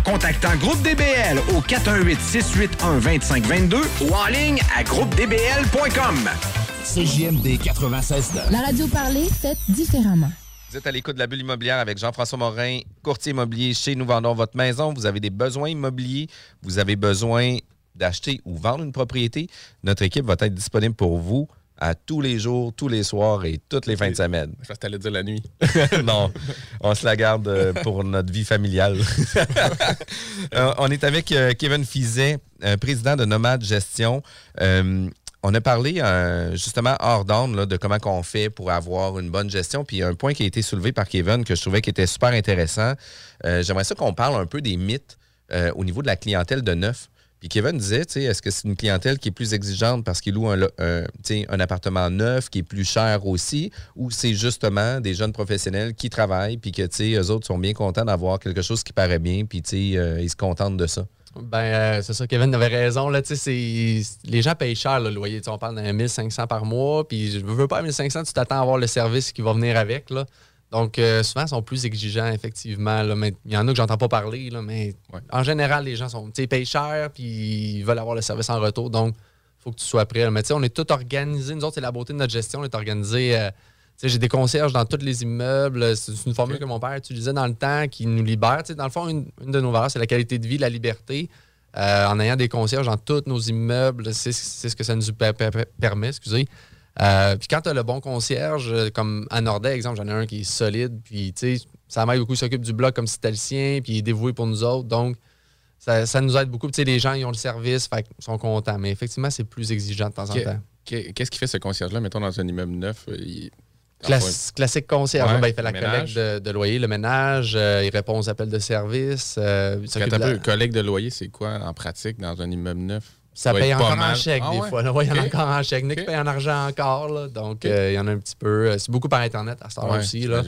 contactant Groupe DBL au 418-681-2522 ou en ligne à groupedbl.com. CJMD 96 La radio parlée, faite différemment. Vous êtes à l'écoute de la bulle immobilière avec Jean-François Morin, courtier immobilier chez Nous Vendons Votre Maison. Vous avez des besoins immobiliers, vous avez besoin d'acheter ou vendre une propriété. Notre équipe va être disponible pour vous à tous les jours, tous les soirs et toutes les fins de semaine. Je pense que t'allais dire la nuit. non, on se la garde euh, pour notre vie familiale. Euh, on est avec euh, Kevin Fizet, président de Nomade Gestion. Euh, on a parlé euh, justement hors d'onde là, de comment on fait pour avoir une bonne gestion. Puis un point qui a été soulevé par Kevin que je trouvais qui était super intéressant. Euh, J'aimerais ça qu'on parle un peu des mythes au niveau de la clientèle de neuf. Puis Kevin disait, est-ce que c'est une clientèle qui est plus exigeante parce qu'il loue un, un, appartement neuf qui est plus cher aussi, ou c'est justement des jeunes professionnels qui travaillent puis que, tu eux autres sont bien contents d'avoir quelque chose qui paraît bien puis, euh, ils se contentent de ça? Ben, euh, c'est ça, Kevin avait raison. Là, les gens payent cher le loyer. On parle d'un 1500 par mois, puis je veux pas 1500, tu t'attends à avoir le service qui va venir avec. Là. Donc, euh, souvent, ils sont plus exigeants, effectivement. là. Mais il y en a que j'entends pas parler, là, mais en général, les gens sont, payent cher, puis ils veulent avoir le service en retour. Donc, il faut que tu sois prêt. là. Mais tu sais, on est tout organisé. Nous autres, c'est la beauté de notre gestion. On est organisé. euh, j'ai des concierges dans tous les immeubles. C'est une formule que mon père utilisait dans le temps qui nous libère. Tu sais, dans le fond, une, une de nos valeurs, c'est la qualité de vie, la liberté. Euh, en ayant des concierges dans tous nos immeubles, c'est ce que ça nous per- per- per- permet. Excusez. Euh, puis quand tu as le bon concierge, euh, comme à Nordet, exemple, j'en ai un qui est solide, puis tu sais, ça m'aide beaucoup, il s'occupe du bloc comme si c'était le sien, puis il est dévoué pour nous autres. Donc, ça, ça nous aide beaucoup. Tu sais, les gens, ils ont le service, fait qu'ils sont contents. Mais effectivement, c'est plus exigeant de temps en Que- temps. que- Qu'est-ce qui fait ce concierge-là, mettons, dans un immeuble neuf? euh, il- classique concierge. Ouais, Ben, il fait la le collecte de, de loyer, le ménage, euh, il répond aux appels de service. euh, il Quand un la- peu, collègue de loyer, c'est quoi en pratique dans un immeuble neuf? Ça paye encore en chèque Ah des ouais? fois. Ouais, il y en a encore en chèque. Nick paye en argent encore. là. Donc, euh, il y en a un petit peu. Euh, C'est beaucoup par Internet à ce Ouais, aussi. Là.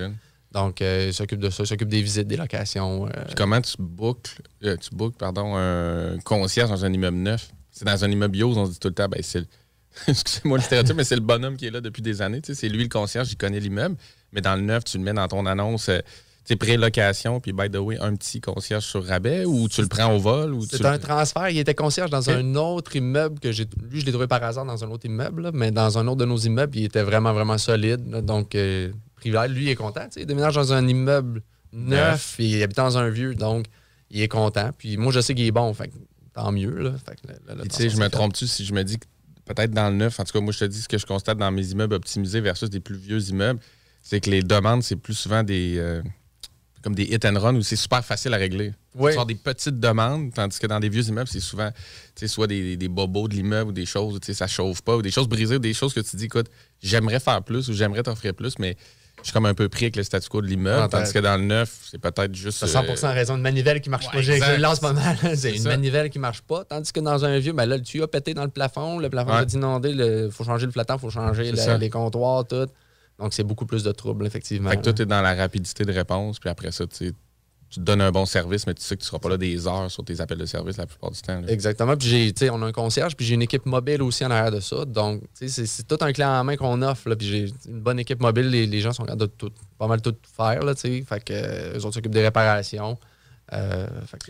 Donc, euh, il s'occupe de ça. Il s'occupe des visites, des locations. euh. Puis comment tu boucles, euh, tu bookes, pardon, un concierge dans un immeuble neuf? C'est dans un immeuble bio, on se dit tout le temps, ben, c'est le- Excusez-moi le stéréotype, mais c'est le bonhomme qui est là depuis des années. tu sais, C'est lui le concierge, il connaît l'immeuble. Mais dans le neuf, tu le mets dans ton annonce, sais, pré-location, puis by the way, un petit concierge sur rabais, ou tu le prends au vol? ou C'est le- un transfert. Il était concierge dans un autre immeuble que j'ai. Lui, je l'ai trouvé par hasard dans un autre immeuble, là, mais dans un autre de nos immeubles, il était vraiment, vraiment solide. là. donc, euh, privilège. Lui, il est content. Il déménage dans un immeuble neuf, et il habite dans un vieux, donc il est content. Puis moi, je sais qu'il est bon, fait que tant mieux. Là. Fait que tu sais, je me c'est trompe-tu si je me dis que peut-être dans le neuf, en tout cas, moi, je te dis ce que je constate dans mes immeubles optimisés versus des plus vieux immeubles, c'est que les demandes, c'est plus souvent des. euh, comme des hit and run où c'est super facile à régler. Oui. Tu sors des petites demandes, tandis que dans des vieux immeubles, c'est souvent soit des, des bobos de l'immeuble ou des choses, sais, ça chauffe pas, ou des choses brisées, ou des choses que tu dis, écoute, j'aimerais faire plus ou j'aimerais t'offrir plus, mais je suis comme un peu pris avec le statu quo de l'immeuble, Ah, tandis que dans le neuf, c'est peut-être juste. T'as 100% euh, raison. Une manivelle qui marche Ouais, pas. J'ai lance pas mal. C'est une ça. manivelle qui marche pas. Tandis que dans un vieux, ben là, le tuyau a pété dans le plafond. Le plafond Ouais. est inondé. Il faut changer le flottant, il faut changer la- les comptoirs, tout. Donc, c'est beaucoup plus de troubles, effectivement. Fait que tout est dans la rapidité de réponse, puis après ça, tu tu te donnes un bon service, mais tu sais que tu seras pas là des heures sur tes appels de service la plupart du temps. là. Exactement. Puis j'ai, tu sais, on a un concierge, puis j'ai une équipe mobile aussi en arrière de ça. Donc, tu sais, c'est, c'est tout un clé en main qu'on offre. Là, puis j'ai une bonne équipe mobile. Les, les gens sont capables de tout, pas mal tout faire. Là, tu sais. fait que, euh, eux autres s'occupent des réparations. Euh,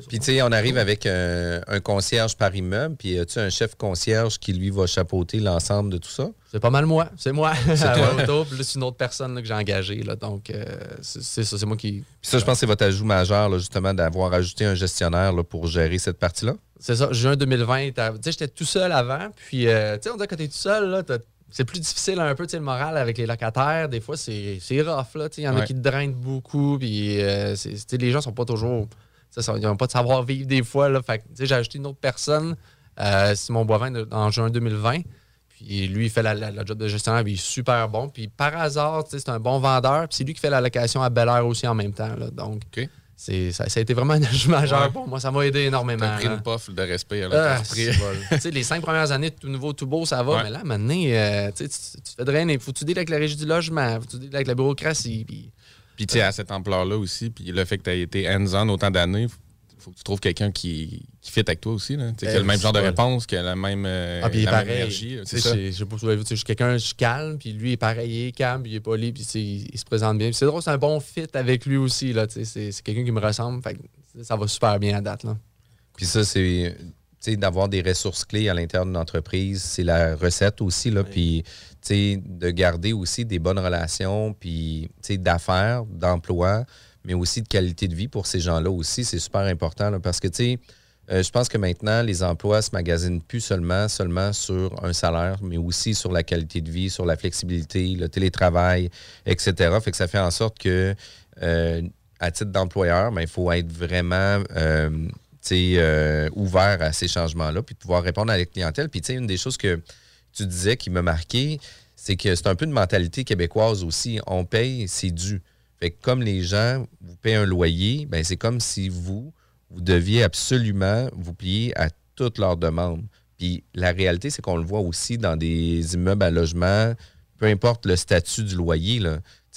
Puis, tu sais, on arrive avec un, un concierge par immeuble, puis as-tu un chef concierge qui, lui, va chapeauter l'ensemble de tout ça? C'est pas mal moi. C'est moi. C'est toi. Plus une autre personne là, que j'ai engagée. Là, donc, euh, c'est, ça. C'est moi qui. Puis ça, je pense que c'est votre ajout majeur, là, justement, d'avoir ajouté un gestionnaire là, pour gérer cette partie-là. C'est ça, juin 2020. t'as- Tu sais, j'étais tout seul avant. Puis, euh, tu sais, on dirait que quand t'es tout seul, là, c'est plus difficile un peu, tu sais, le moral avec les locataires. Des fois, c'est c'est rough, là. Tu sais, il y en a qui te drainent beaucoup. Puis, euh, c'est- tu sais, les gens sont pas toujours. Ça, ça, ils n'ont pas de savoir-vivre des fois, là. Fait j'ai ajouté une autre personne, euh, Simon Boivin, de- en juin 2020. Puis lui, il fait la, la- la job de gestionnaire, puis il est super bon. Puis par hasard, c'est un bon vendeur. Puis c'est lui qui fait la location à Bel Air aussi en même temps. Là. Donc, c'est, ça, ça a été vraiment un ajout majeur Ouais. pour moi. Ça m'a aidé énormément. T'as pris là. une puff de respect à Ah, la les cinq premières années, tout nouveau, tout beau, ça va. Ouais. Mais là, maintenant, euh, tu tu tu te fais drainer. Faut tu avec la régie du logement, faut tu avec la bureaucratie. Puis, Puis, tu sais, à cette ampleur-là aussi, puis le fait que tu aies été hands-on autant d'années, faut que tu trouves quelqu'un qui, qui fit avec toi aussi. Là. Qui a le même genre de réponse, qui a la même, euh, ah, puis il est la même pareil. énergie. C'est sais, pas si vous je suis quelqu'un, je suis calme, puis lui, il est pareil, il est calme, puis il est poli, puis il, il se présente bien. Puis c'est drôle, c'est un bon fit avec lui aussi. C'est c'est quelqu'un qui me ressemble. Fait que ça va super bien à date. Là. Puis ça, c'est tu sais, d'avoir des ressources clés à l'intérieur d'une entreprise, c'est la recette aussi. Là, Puis de garder aussi des bonnes relations, puis d'affaires, d'emploi, mais aussi de qualité de vie pour ces gens-là aussi, c'est super important. parce que euh, je pense que maintenant, les emplois se magasinent plus seulement, sur un salaire, mais aussi sur la qualité de vie, sur la flexibilité, le télétravail, etc. Fait que ça fait en sorte que, euh, à titre d'employeur, ben, il faut être vraiment euh, ouvert à ces changements-là, puis pouvoir répondre à la clientèle. Puis, tu sais, une des choses que tu disais qui m'a marqué, c'est que c'est un peu une mentalité québécoise aussi. On paye, c'est dû. Fait comme les gens vous payent un loyer, ben c'est comme si vous, vous deviez absolument vous plier à toutes leurs demandes. Puis la réalité, c'est qu'on le voit aussi dans des immeubles à logement, peu importe le statut du loyer.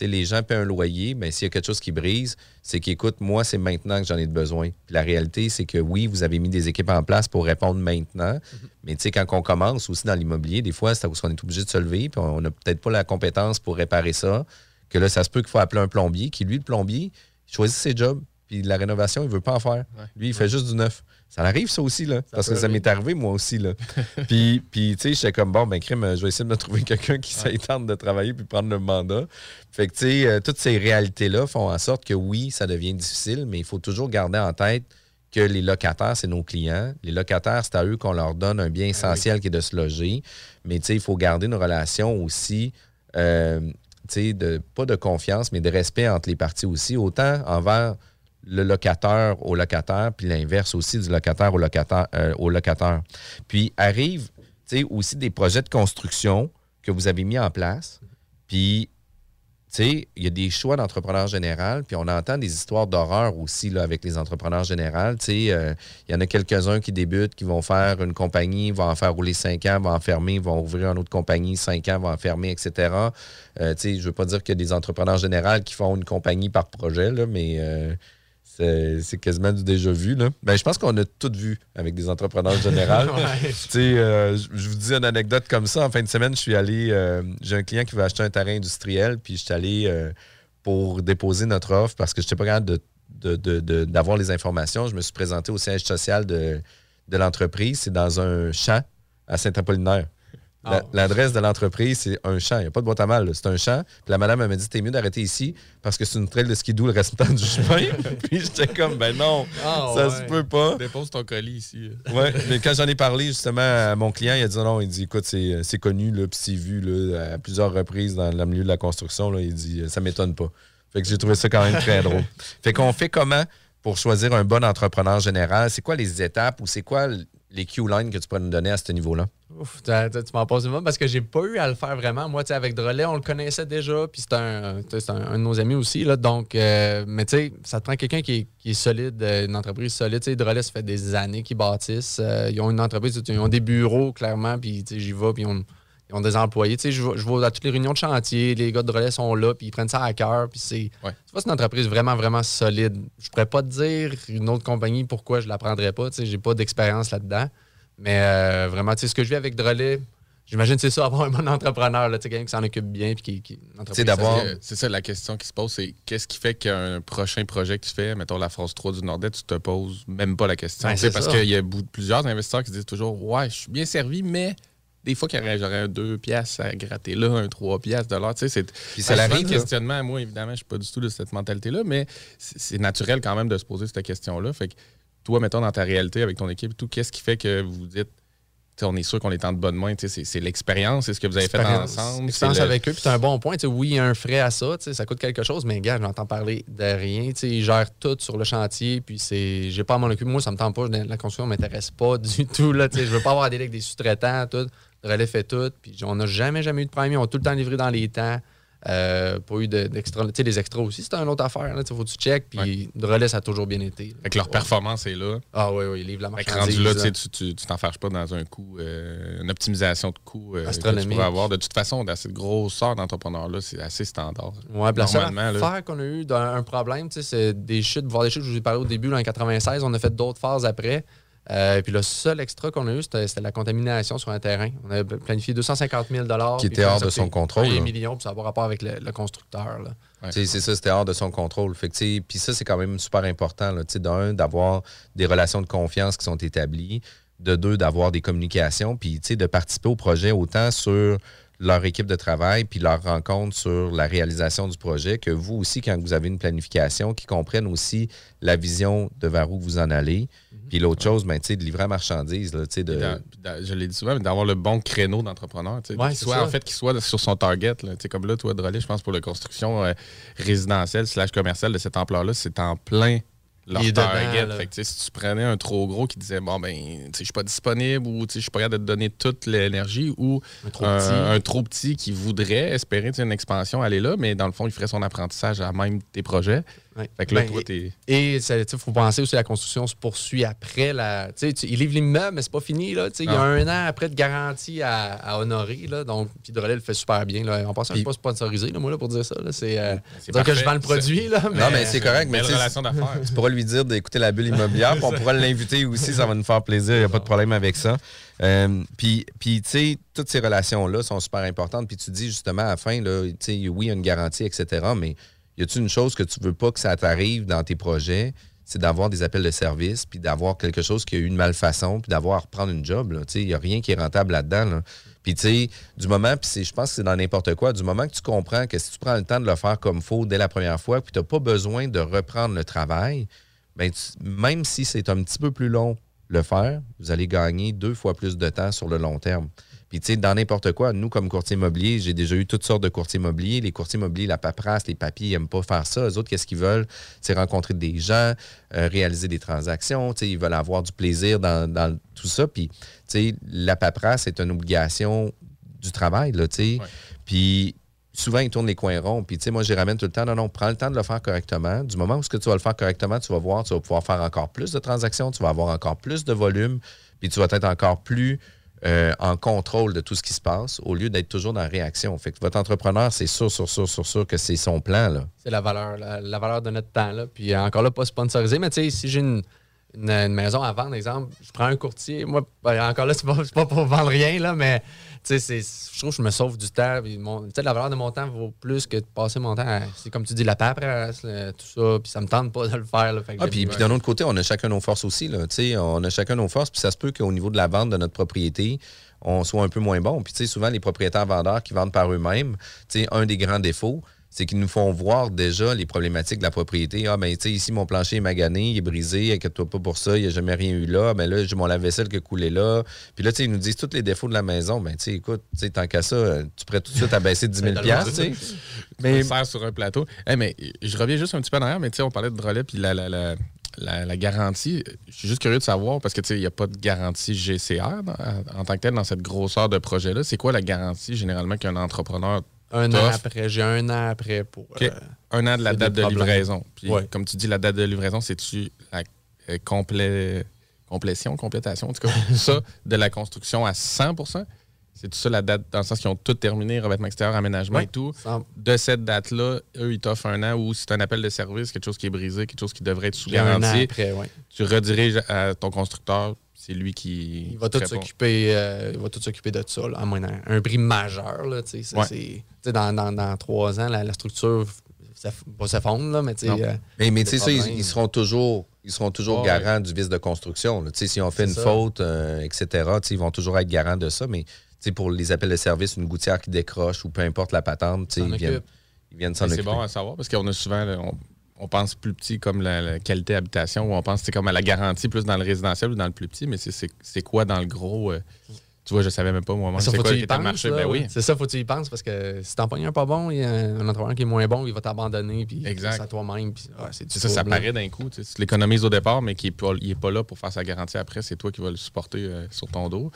Les gens paient un loyer, ben, s'il y a quelque chose qui brise, c'est qu'écoute, moi, c'est maintenant que j'en ai de besoin. Puis la réalité, c'est que oui, vous avez mis des équipes en place pour répondre maintenant. Mais tu sais, quand on commence aussi dans l'immobilier, des fois, c'est qu'on est obligé de se lever, puis on n'a peut-être pas la compétence pour réparer ça. Que là, ça se peut qu'il faut appeler un plombier, qui, lui, le plombier, il choisit ses jobs, puis la rénovation, il veut pas en faire. Lui, il fait juste du neuf. Ça arrive, ça aussi, là. parce que ça m'est arrivé, moi aussi, là. puis, puis tu sais, j'étais comme, bon, ben, crime, je vais essayer de me trouver quelqu'un qui tente de travailler puis prendre le mandat. Fait que, tu sais, euh, toutes ces réalités-là font en sorte que oui, ça devient difficile, mais il faut toujours garder en tête que les locataires, c'est nos clients. Les locataires, c'est à eux qu'on leur donne un bien essentiel qui est de se loger. Mais tu sais, il faut garder une relation aussi, euh, tu sais, de, pas de confiance, mais de respect entre les parties aussi, autant envers le locataire au locataire, puis l'inverse aussi du locataire au locataire. euh, au locataire. Puis arrive, tu sais, aussi des projets de construction que vous avez mis en place, puis il y a des choix d'entrepreneurs général, puis on entend des histoires d'horreur aussi avec les entrepreneurs généraux. Euh, il y en a quelques-uns qui débutent, qui vont faire une compagnie, vont en faire rouler cinq ans, vont en fermer, vont ouvrir une autre compagnie, cinq ans, vont en fermer, etc. Euh, je veux pas dire qu'il y a des entrepreneurs généraux qui font une compagnie par projet, mais c'est quasiment du déjà vu. Là. Ben, je pense qu'on a tout vu avec des entrepreneurs généraux. Ouais. Euh, je vous dis une anecdote comme ça. En fin de semaine, je suis allé. euh, J'ai un client qui veut acheter un terrain industriel, puis je suis allé euh, pour déposer notre offre parce que je n'étais pas capable d'avoir les informations. Je me suis présenté au siège social de, de l'entreprise. C'est dans un champ à Saint-Apollinaire. Ah. L'adresse de l'entreprise, c'est un champ. Il n'y a pas de boîte à mal. C'est un champ. Puis la madame elle m'a dit T'es mieux d'arrêter ici parce que c'est une trail de skidoo le restant du chemin. Puis j'étais comme Ben non, Ah, ça ouais. se peut pas. Dépose ton colis ici. Ouais, mais quand j'en ai parlé justement à mon client, il a dit non, il dit écoute, c'est c'est connu, là, puis c'est vu là, à plusieurs reprises dans le milieu de la construction. Là, il dit ça m'étonne pas. Fait que j'ai trouvé ça quand même très drôle. Fait qu'on fait comment pour choisir un bon entrepreneur général? C'est quoi les étapes ou c'est quoi les Q-lines que tu pourrais nous donner à ce niveau-là? Ouf, tu m'en poses une parce que j'ai pas eu à le faire vraiment. Moi, avec Drolet, on le connaissait déjà, puis c'est un, un, un de nos amis aussi. Là, donc, euh, mais tu sais, ça te prend quelqu'un qui est, qui est solide, euh, une entreprise solide. Tu sais, Drolet, ça fait des années qu'ils bâtissent. Euh, ils ont une entreprise, ils ont des bureaux, clairement, puis j'y vais, puis ont, ils ont des employés. Tu sais, je, vais- je à toutes les réunions de chantier, les gars de Drolet sont là, puis ils prennent ça à cœur, puis c'est. Tu vois, c'est une entreprise vraiment, vraiment solide. Je pourrais pas te dire une autre compagnie pourquoi je la prendrais pas. Tu sais, j'ai pas d'expérience là-dedans. Mais euh, vraiment, tu sais, ce que je vis avec Drolet, j'imagine que c'est ça, avoir un bon entrepreneur, là, tu sais, quelqu'un qui s'en occupe bien, puis qui, qui solide. C'est ça la question qui se pose, c'est qu'est-ce qui fait qu'un prochain projet que tu fais, mettons la phase 3 du Nordette, tu te poses même pas la question. Ben, c'est parce qu'il y a plusieurs investisseurs qui disent toujours Ouais, je suis bien servi, mais des fois qu'il y aurait- j'aurais un 2 piastres à gratter là, un 3 piastres de l'heure. Tu sais, c'est Puis ça questionnement. Moi, évidemment, je suis pas du tout de cette mentalité-là, mais c'est naturel quand même de se poser cette question-là. Fait que toi, mettons, dans ta réalité avec ton équipe, tout, qu'est-ce qui fait que vous dites on est sûr qu'on est en de bonnes mains. C'est l'expérience, c'est ce que vous avez fait ensemble. Expérience c'est le- avec eux, puis c'est un bon point. Oui, il y a un frais à ça, ça coûte quelque chose, mais gars, j'entends parler de rien. Ils gèrent tout sur le chantier, puis c'est. J'ai pas à m'en occuper. Moi, ça me tente pas. La construction m'intéresse pas du tout. Là, je veux pas avoir des avec des sous-traitants, tout. Relais fait tout. Puis on n'a jamais, jamais eu de premier. On a tout le temps livré dans les temps. Euh, pas eu de- d'extra. tu sais, les extras aussi, c'est une autre affaire. Sais, faut que tu check. Puis le relais, ça a toujours bien été. Fait que leur performance est là. Ah oui, oui, ils livrent la marchandise. rendu là, tu là. t'en fâches pas dans un coût, euh, une optimisation de coûts euh, que tu pourrais avoir. De toute façon, dans cette grosseur d'entrepreneur-là, c'est assez standard. Ouais, puis la seule affaire qu'on a eu d'un un problème, c'est des chutes, voir des chutes, je vous ai parlé au début, là, en 96, on a fait d'autres phases après. Euh, puis le seul extra qu'on a eu, c'était c'était la contamination sur un terrain. On avait planifié 250 000 Qui était hors de son contrôle, Un là. million, puis ça a pas rapport avec le, le constructeur. C'est ça, c'était hors de son contrôle. Puis ça, c'est quand même super important. D'un, d'avoir des relations de confiance qui sont établies. De deux, d'avoir des communications. Puis tu sais, de participer au projet autant sur leur équipe de travail, puis leur rencontre sur la réalisation du projet, que vous aussi, quand vous avez une planification, qui comprennent aussi la vision de vers où vous en allez. Puis l'autre chose, ben, tu sais, de livrer la marchandise. Là, de... Dans- dans- je l'ai dit souvent, mais d'avoir le bon créneau d'entrepreneur. tu sais, Ouais, soit, ça. en fait, qu'il soit sur son target. Là, Tu sais, comme là, toi, Drolet, je pense pour la construction euh, résidentielle slash commerciale de cette ampleur-là, c'est en plein leur Il est target. Fait que, si tu prenais un trop gros qui disait bon ben je suis pas disponible ou tu sais, je suis pas capable de te donner toute l'énergie ou Un trop un, petit. un trop petit qui voudrait espérer une expansion aller là, mais dans le fond, il ferait son apprentissage à même tes projets. Ouais. Fait que là, Ben, toi, t'es. Et il faut penser aussi à la construction se poursuit après la. Tu ils livrent l'immeuble, mais c'est pas fini. Là, il y a Non. un an après de garantie à, à honorer. Là, donc, puis Drolet le fait super bien. Là. En passant, je suis pas sponsorisé, là, moi, là, pour dire ça. là. C'est euh, C'est dire que je vends le produit. Là, mais... Non, mais c'est correct. Mais tu sais, relation d'affaires. Tu pourras lui dire d'écouter la bulle immobilière, puis on pourra l'inviter aussi, ça va nous faire plaisir, il n'y a pas de problème avec ça. Euh, puis, puis, tu sais, toutes ces relations-là sont super importantes. Puis tu dis justement à la fin, là, oui, il y a une garantie, etc., mais y a-t-il une chose que tu veux pas que ça t'arrive dans tes projets? C'est d'avoir des appels de service, puis d'avoir quelque chose qui a eu une malfaçon, puis d'avoir à reprendre une job. Il n'y a rien qui est rentable là-dedans. là. Puis, tu du moment, puis je pense que c'est dans n'importe quoi, du moment que tu comprends que si tu prends le temps de le faire comme faut dès la première fois, puis tu n'as pas besoin de reprendre le travail, ben, même si c'est un petit peu plus long le faire, vous allez gagner deux fois plus de temps sur le long terme. Puis, tu sais, dans n'importe quoi, nous, comme courtier immobilier, j'ai déjà eu toutes sortes de courtiers immobiliers. Les courtiers immobiliers, la paperasse, les papiers, ils n'aiment pas faire ça. Eux autres, qu'est-ce qu'ils veulent? C'est rencontrer des gens, euh, réaliser des transactions. Tu sais, ils veulent avoir du plaisir dans, dans tout ça. Puis, tu sais, la paperasse est une obligation du travail, là, tu sais. Puis, souvent, ils tournent les coins ronds. Puis, tu sais, moi, je les ramène tout le temps. Non, non, prends le temps de le faire correctement. Du moment où ce que tu vas le faire correctement, tu vas voir, tu vas pouvoir faire encore plus de transactions, tu vas avoir encore plus de volume, puis tu vas être encore plus euh, en contrôle de tout ce qui se passe au lieu d'être toujours dans la réaction. Fait que votre entrepreneur, c'est sûr, sûr, sûr, sûr, sûr que c'est son plan. C'est la valeur, la, valeur de notre temps. Là. Puis encore là, pas sponsorisé, mais tu sais, si j'ai une, une, maison à vendre, exemple, je prends un courtier. Moi, ben, encore là, c'est pas, pas pour vendre rien, là, mais tu sais, c'est- je trouve que je me sauve du temps. Mon- la valeur de mon temps vaut plus que de passer mon temps à, c'est comme tu dis, la paperasse, tout ça. Puis ça me tente pas de le faire. Là, Ah, puis, puis d'un autre côté, on a chacun nos forces aussi. Là. On a chacun nos forces, puis ça se peut qu'au niveau de la vente de notre propriété, on soit un peu moins bon. Puis, tu sais, souvent, les propriétaires vendeurs qui vendent par eux-mêmes, tu sais, un des grands défauts, c'est qu'ils nous font voir déjà les problématiques de la propriété. Ah, ben, tu sais, ici, mon plancher est magané, il est brisé, inquiète-toi pas pour ça, il n'y a jamais rien eu là. Ben là, j'ai mon lave-vaisselle qui a coulé là. Puis là, tu sais, ils nous disent tous les défauts de la maison. Ben, tu sais, écoute, tu sais, tant qu'à ça, tu pourrais tout de suite abaisser 10 000 tu sais. Mais faire sur un plateau. Eh, mais je reviens juste un petit peu en arrière, mais tu sais, on parlait de relais puis la, la, la, la, la garantie. Je suis juste curieux de savoir, parce que tu sais, il n'y a pas de garantie GCR dans- en tant que tel dans cette grosseur de projet-là. C'est quoi la garantie généralement qu'un entrepreneur Un an après, j'ai un an après pour. Euh, un an de la date de problèmes. livraison. Puis, Ouais. comme tu dis, la date de livraison, c'est-tu la euh, complé- complétion, complétation, en tout cas, ça, de la construction à 100% C'est ça la date, dans le sens qu'ils ont tout terminé, revêtement extérieur, aménagement et tout. De cette date-là, eux, ils t'offrent un an ou si c'est un appel de service, quelque chose qui est brisé, quelque chose qui devrait être sous garantie, ouais. tu rediriges à ton constructeur, c'est lui qui. Il va tout s'occuper euh, il va tout s'occuper de ça, là, à moins d'un un bris majeur. Là, tu sais, ça, Ouais. c'est- tu sais, dans, dans, dans trois ans, la, la structure va s'effondre, là, mais tu sais, euh, mais mais tu sais, ça, ils, ils seront toujours, ils seront toujours garants du vice de construction. là. Tu sais, Si on fait C'est une ça. faute, euh, etc., tu sais, ils vont toujours être garants de ça. Mais tu sais, pour les appels de service, une gouttière qui décroche ou peu importe la patente, tu sais, S'en ils viennent, ils viennent s'en Mais occuper. C'est bon à savoir parce qu'on a souvent, là, on, on pense plus petit comme la, la qualité habitation ou on pense c'est comme à la garantie plus dans le résidentiel ou dans le plus petit, mais c'est- quoi dans le gros? euh, tu vois, je savais même pas moi-même. Ça, C'est quoi tu y penses, marché? là, Ben oui. C'est ça, faut que tu y penses parce que si t'en pognes un pas bon, il y a un entrepreneur qui est moins bon, il va t'abandonner, puis c'est à toi-même. c'est C'est ça, ça paraît d'un coup. tu sais. Tu l'économises au départ, mais qui il est pas là pour faire sa garantie après. C'est toi qui vas le supporter euh, sur ton dos.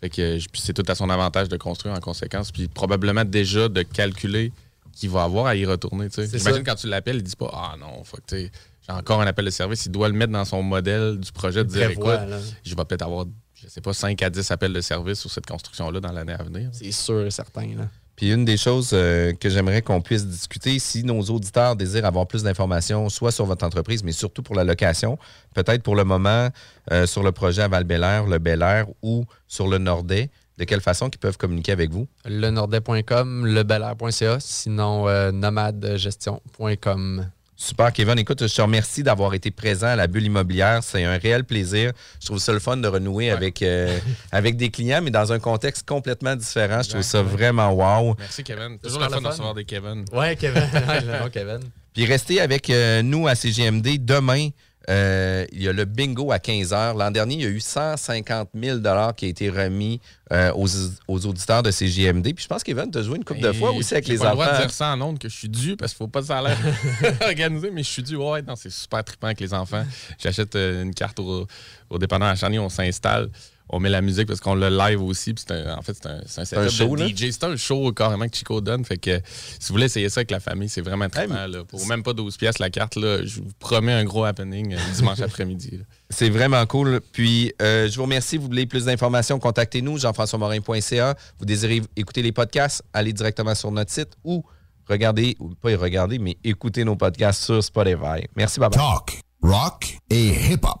Fait que c'est tout à son avantage de construire en conséquence. Puis probablement déjà de calculer qu'il va avoir à y retourner. J'imagine quand tu l'appelles, il dit pas Ah non, faut que tu sais, j'ai encore un appel de service. Il doit le mettre dans son modèle du projet, de dire prévoit, écoute, là. je vais peut-être avoir, je sais pas, 5 à 10 appels de service sur cette construction-là dans l'année à venir. C'est sûr et certain. Là. Puis une des choses euh, que j'aimerais qu'on puisse discuter, si nos auditeurs désirent avoir plus d'informations, soit sur votre entreprise, mais surtout pour la location, peut-être pour le moment euh, sur le projet à val le Bel Air ou sur le Nordais, de quelle façon ils peuvent communiquer avec vous? Lenordet.com, lebelair.ca, sinon euh, nomadegestion.com. Super, Kevin. Écoute, je te remercie d'avoir été présent à la bulle immobilière. C'est un réel plaisir. Je trouve ça le fun de renouer avec, euh, avec des clients, mais dans un contexte complètement différent. Je trouve ça vraiment wow. Merci, Kevin. Toujours le fun de recevoir des Kevin. Ouais, Kevin. Kevin. Puis restez avec euh, nous à CGMD demain. Euh, il y a le bingo à 15h. L'an dernier, il y a eu 150 000 qui a été remis euh, aux, aux auditeurs de CGMD. Puis je pense qu'Evan, as joué une couple de fois aussi avec J'ai les pas le enfants. droit de dire ça en ondes que je suis dû parce qu'il faut pas ça a l'air organisé, mais je suis dû. Ouais, non, c'est super trippant avec les enfants. J'achète euh, une carte au, au dépanneur à Charny, on s'installe. On met la musique parce qu'on le live aussi. puis un- en fait, c'est un, c'est un setup un show, de là? DJ. C'est un show carrément que Chico donne. Fait que si vous voulez essayer ça avec la famille, c'est vraiment trippant. là. Pour même pas 12 pièces la carte, là, je vous promets un gros happening euh, dimanche après-midi. C'est vraiment cool. Puis, euh, je vous remercie. Vous voulez plus d'informations, contactez-nous, jean-françois-morin.ca. Vous désirez écouter les podcasts, allez directement sur notre site ou regardez, ou pas y regarder, mais écoutez nos podcasts sur Spotify. Merci, bye Talk, rock et hip-hop.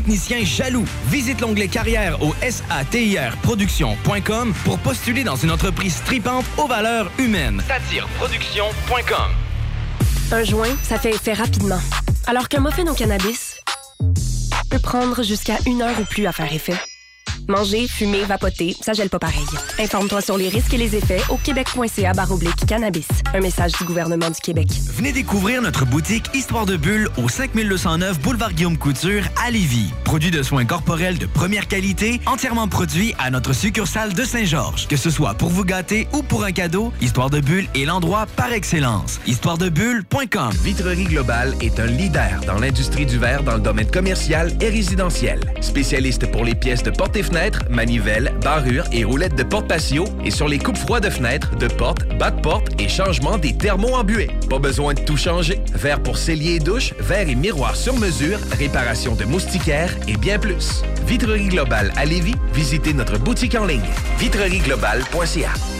techniciens jaloux. Visite l'onglet carrière au satirproduction.com pour postuler dans une entreprise tripante aux valeurs humaines. Satireproduction.com Un joint, ça fait effet rapidement. Alors qu'un muffin au cannabis peut prendre jusqu'à une heure ou plus à faire effet. Manger, fumer, vapoter, ça gèle pas pareil. Informe-toi sur les risques et les effets au québec.ca baroblique cannabis. Un message du gouvernement du Québec. Venez découvrir notre boutique Histoire de Bulle au 5209 Boulevard Guillaume Couture à Lévis. Produit de soins corporels de première qualité, entièrement produit à notre succursale de Saint-Georges. Que ce soit pour vous gâter ou pour un cadeau, Histoire de Bulle est l'endroit par excellence. Histoiredebulle.com Vitrerie Globale est un leader dans l'industrie du verre dans le domaine commercial et résidentiel. Spécialiste pour les pièces de portes et manivelles, barrures et roulettes de porte patio et sur les coupes froides de fenêtres, de portes, bas de porte et changement des thermos embués. Pas besoin de tout changer. Verre pour cellier et douche, verre et miroir sur mesure, réparation de moustiquaires et bien plus. Vitrerie Globale à Lévis, visitez notre boutique en ligne vitrerieglobale.ca.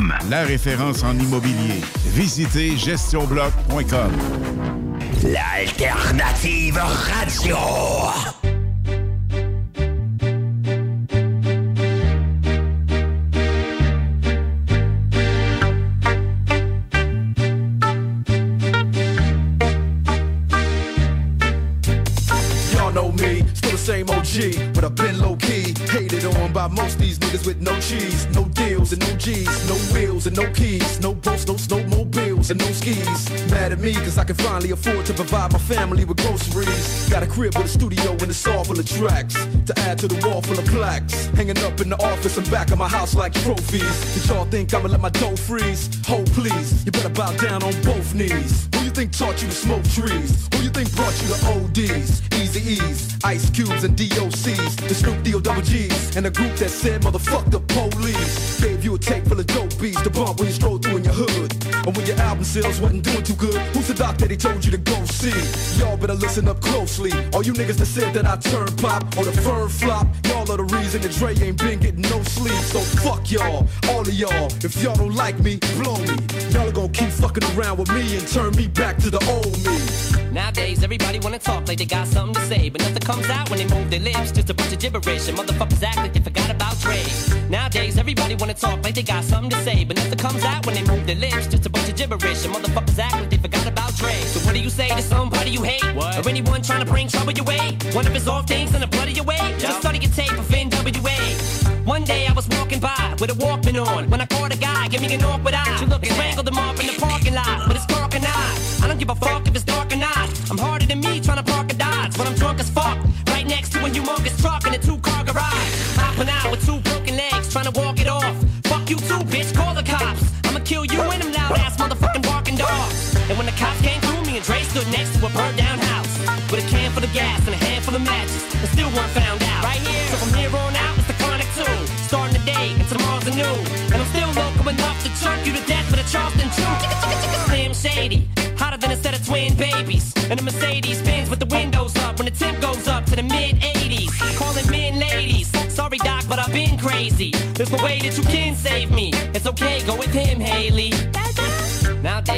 la référence en immobilier. Visitez gestionbloc.com. L'alternative radio. Y'all know me, still the same OG, but I've been low key. Hated on by most with no cheese, no deals and no G's, no wheels and no keys, no boats, no snowmobiles and no skis. Mad at me cause I can finally afford to provide my family with groceries. Got a crib with a studio and it's all full of tracks to add to the wall full of plaques. Hanging up in the office and back of my house like trophies. Did y'all think I'ma let my dough freeze? Hold please, you better bow down on both knees. You think taught you to smoke trees? Who you think brought you to ODs? Easy E's, Ice Cubes and DOCs, the Snoop D-O double G's, and a group that said motherfuck the police. Gave you a tape full of dope beats to bump when you stroll through in your hood. Or when your album sales wasn't doing too good, who's the doc that he told you to go see? Y'all better listen up closely. All you niggas that said that I turn pop or the firm flop, y'all are the reason that Dre ain't been getting no sleep. So fuck y'all, all of y'all. If y'all don't like me, blow me. Y'all are gonna keep fucking around with me and turn me back to the old me. Nowadays, everybody wanna talk like they got something to say, but nothing comes out when they move their lips. Just a bunch of gibberish, and motherfuckers act like they forgot about Dre. Nowadays, everybody wanna talk like they got something to say, but nothing comes out when they move their lips. Just a bunch of gibberish, and motherfuckers act like they forgot about Dre. So what do you say to somebody you hate, or anyone trying to bring trouble your way? One of his off things in the blood of your way. Just study your tape of NWA. One day I was walking by with a Walkman on when I caught a guy, give me an awkward eye. You look strangled him off in the parking lot with his a fuck if it's dark or not. I'm harder than me trying to park a Dodge when I'm drunk as fuck. Right next to a humongous truck in a two-car garage. Hopping out with two broken legs, trying to walk it off. Fuck you too, bitch. Call the cops. I'ma kill you and them loud ass motherfucking barking dogs. And when the cops came through, me and Dre stood next to a burned down house with a can full of gas and a handful of matches, and still weren't found out. Right here. So from here on out, enough to choke you to death with a Charleston. Slim Shady, hotter than a set of twin babies. And a Mercedes Benz with the windows up when the temp goes up to the mid 80s. Calling men ladies. Sorry, Doc, but I've been crazy. There's no way that you can save me. It's okay, go with him, Haley.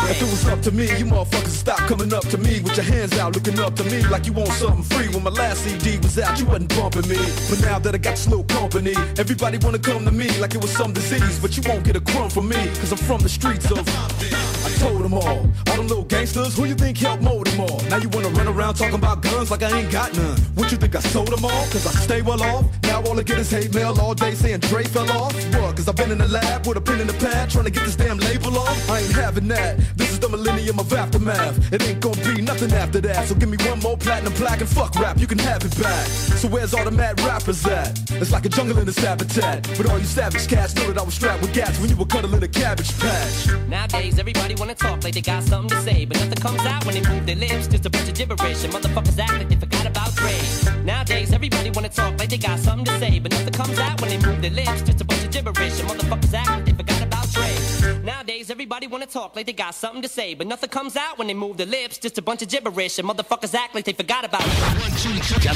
If it was up to me, you motherfuckers stop coming up to me with your hands out, looking up to me like you want something free. When my last CD was out, you wasn't bumping me. But now that I got slow company, everybody wanna come to me like it was some disease. But you won't get a crumb from me, cause I'm from the streets of. I told them all, all them little gangsters, who you think helped mold Now you wanna run around talking about guns like I ain't got none. What you think I sold them all? Cause I stay well off. Now all I get is hate mail all day saying Dre fell off. What? Cause I've been in the lab with a pen in the pad trying to get this damn label off. I ain't having that. This is the millennium of aftermath. It ain't gonna be nothing after that. So give me one more platinum plaque and fuck rap, you can have it back. So where's all the mad rappers at? It's like a jungle in this habitat. But all you savage cats know that I was strapped with gas when you were cuddling a cabbage patch. Nowadays, everybody wanna talk like they got something to say, but nothing comes out when they move their lips. Just a bunch of gibberish, and motherfuckers act like they forgot about Dre. Nowadays, everybody wanna talk like they got something to say, but nothing comes out when they move their lips. Just a bunch of gibberish, and motherfuckers act like they forgot about Dre. Nowadays, everybody wanna talk like they got something to say, but nothing comes out when they move their lips. Just a bunch of gibberish, and motherfuckers act like they forgot about it. 96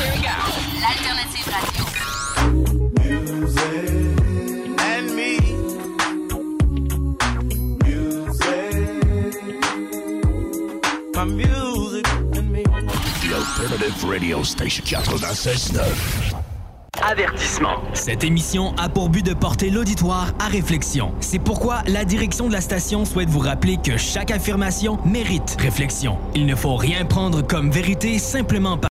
Here we go. L'alternative radio. and My music and me. The Alternative Radio Station 96.9. Avertissement. Cette émission a pour but de porter l'auditoire à réflexion. C'est pourquoi la direction de la station souhaite vous rappeler que chaque affirmation mérite réflexion. Il ne faut rien prendre comme vérité simplement par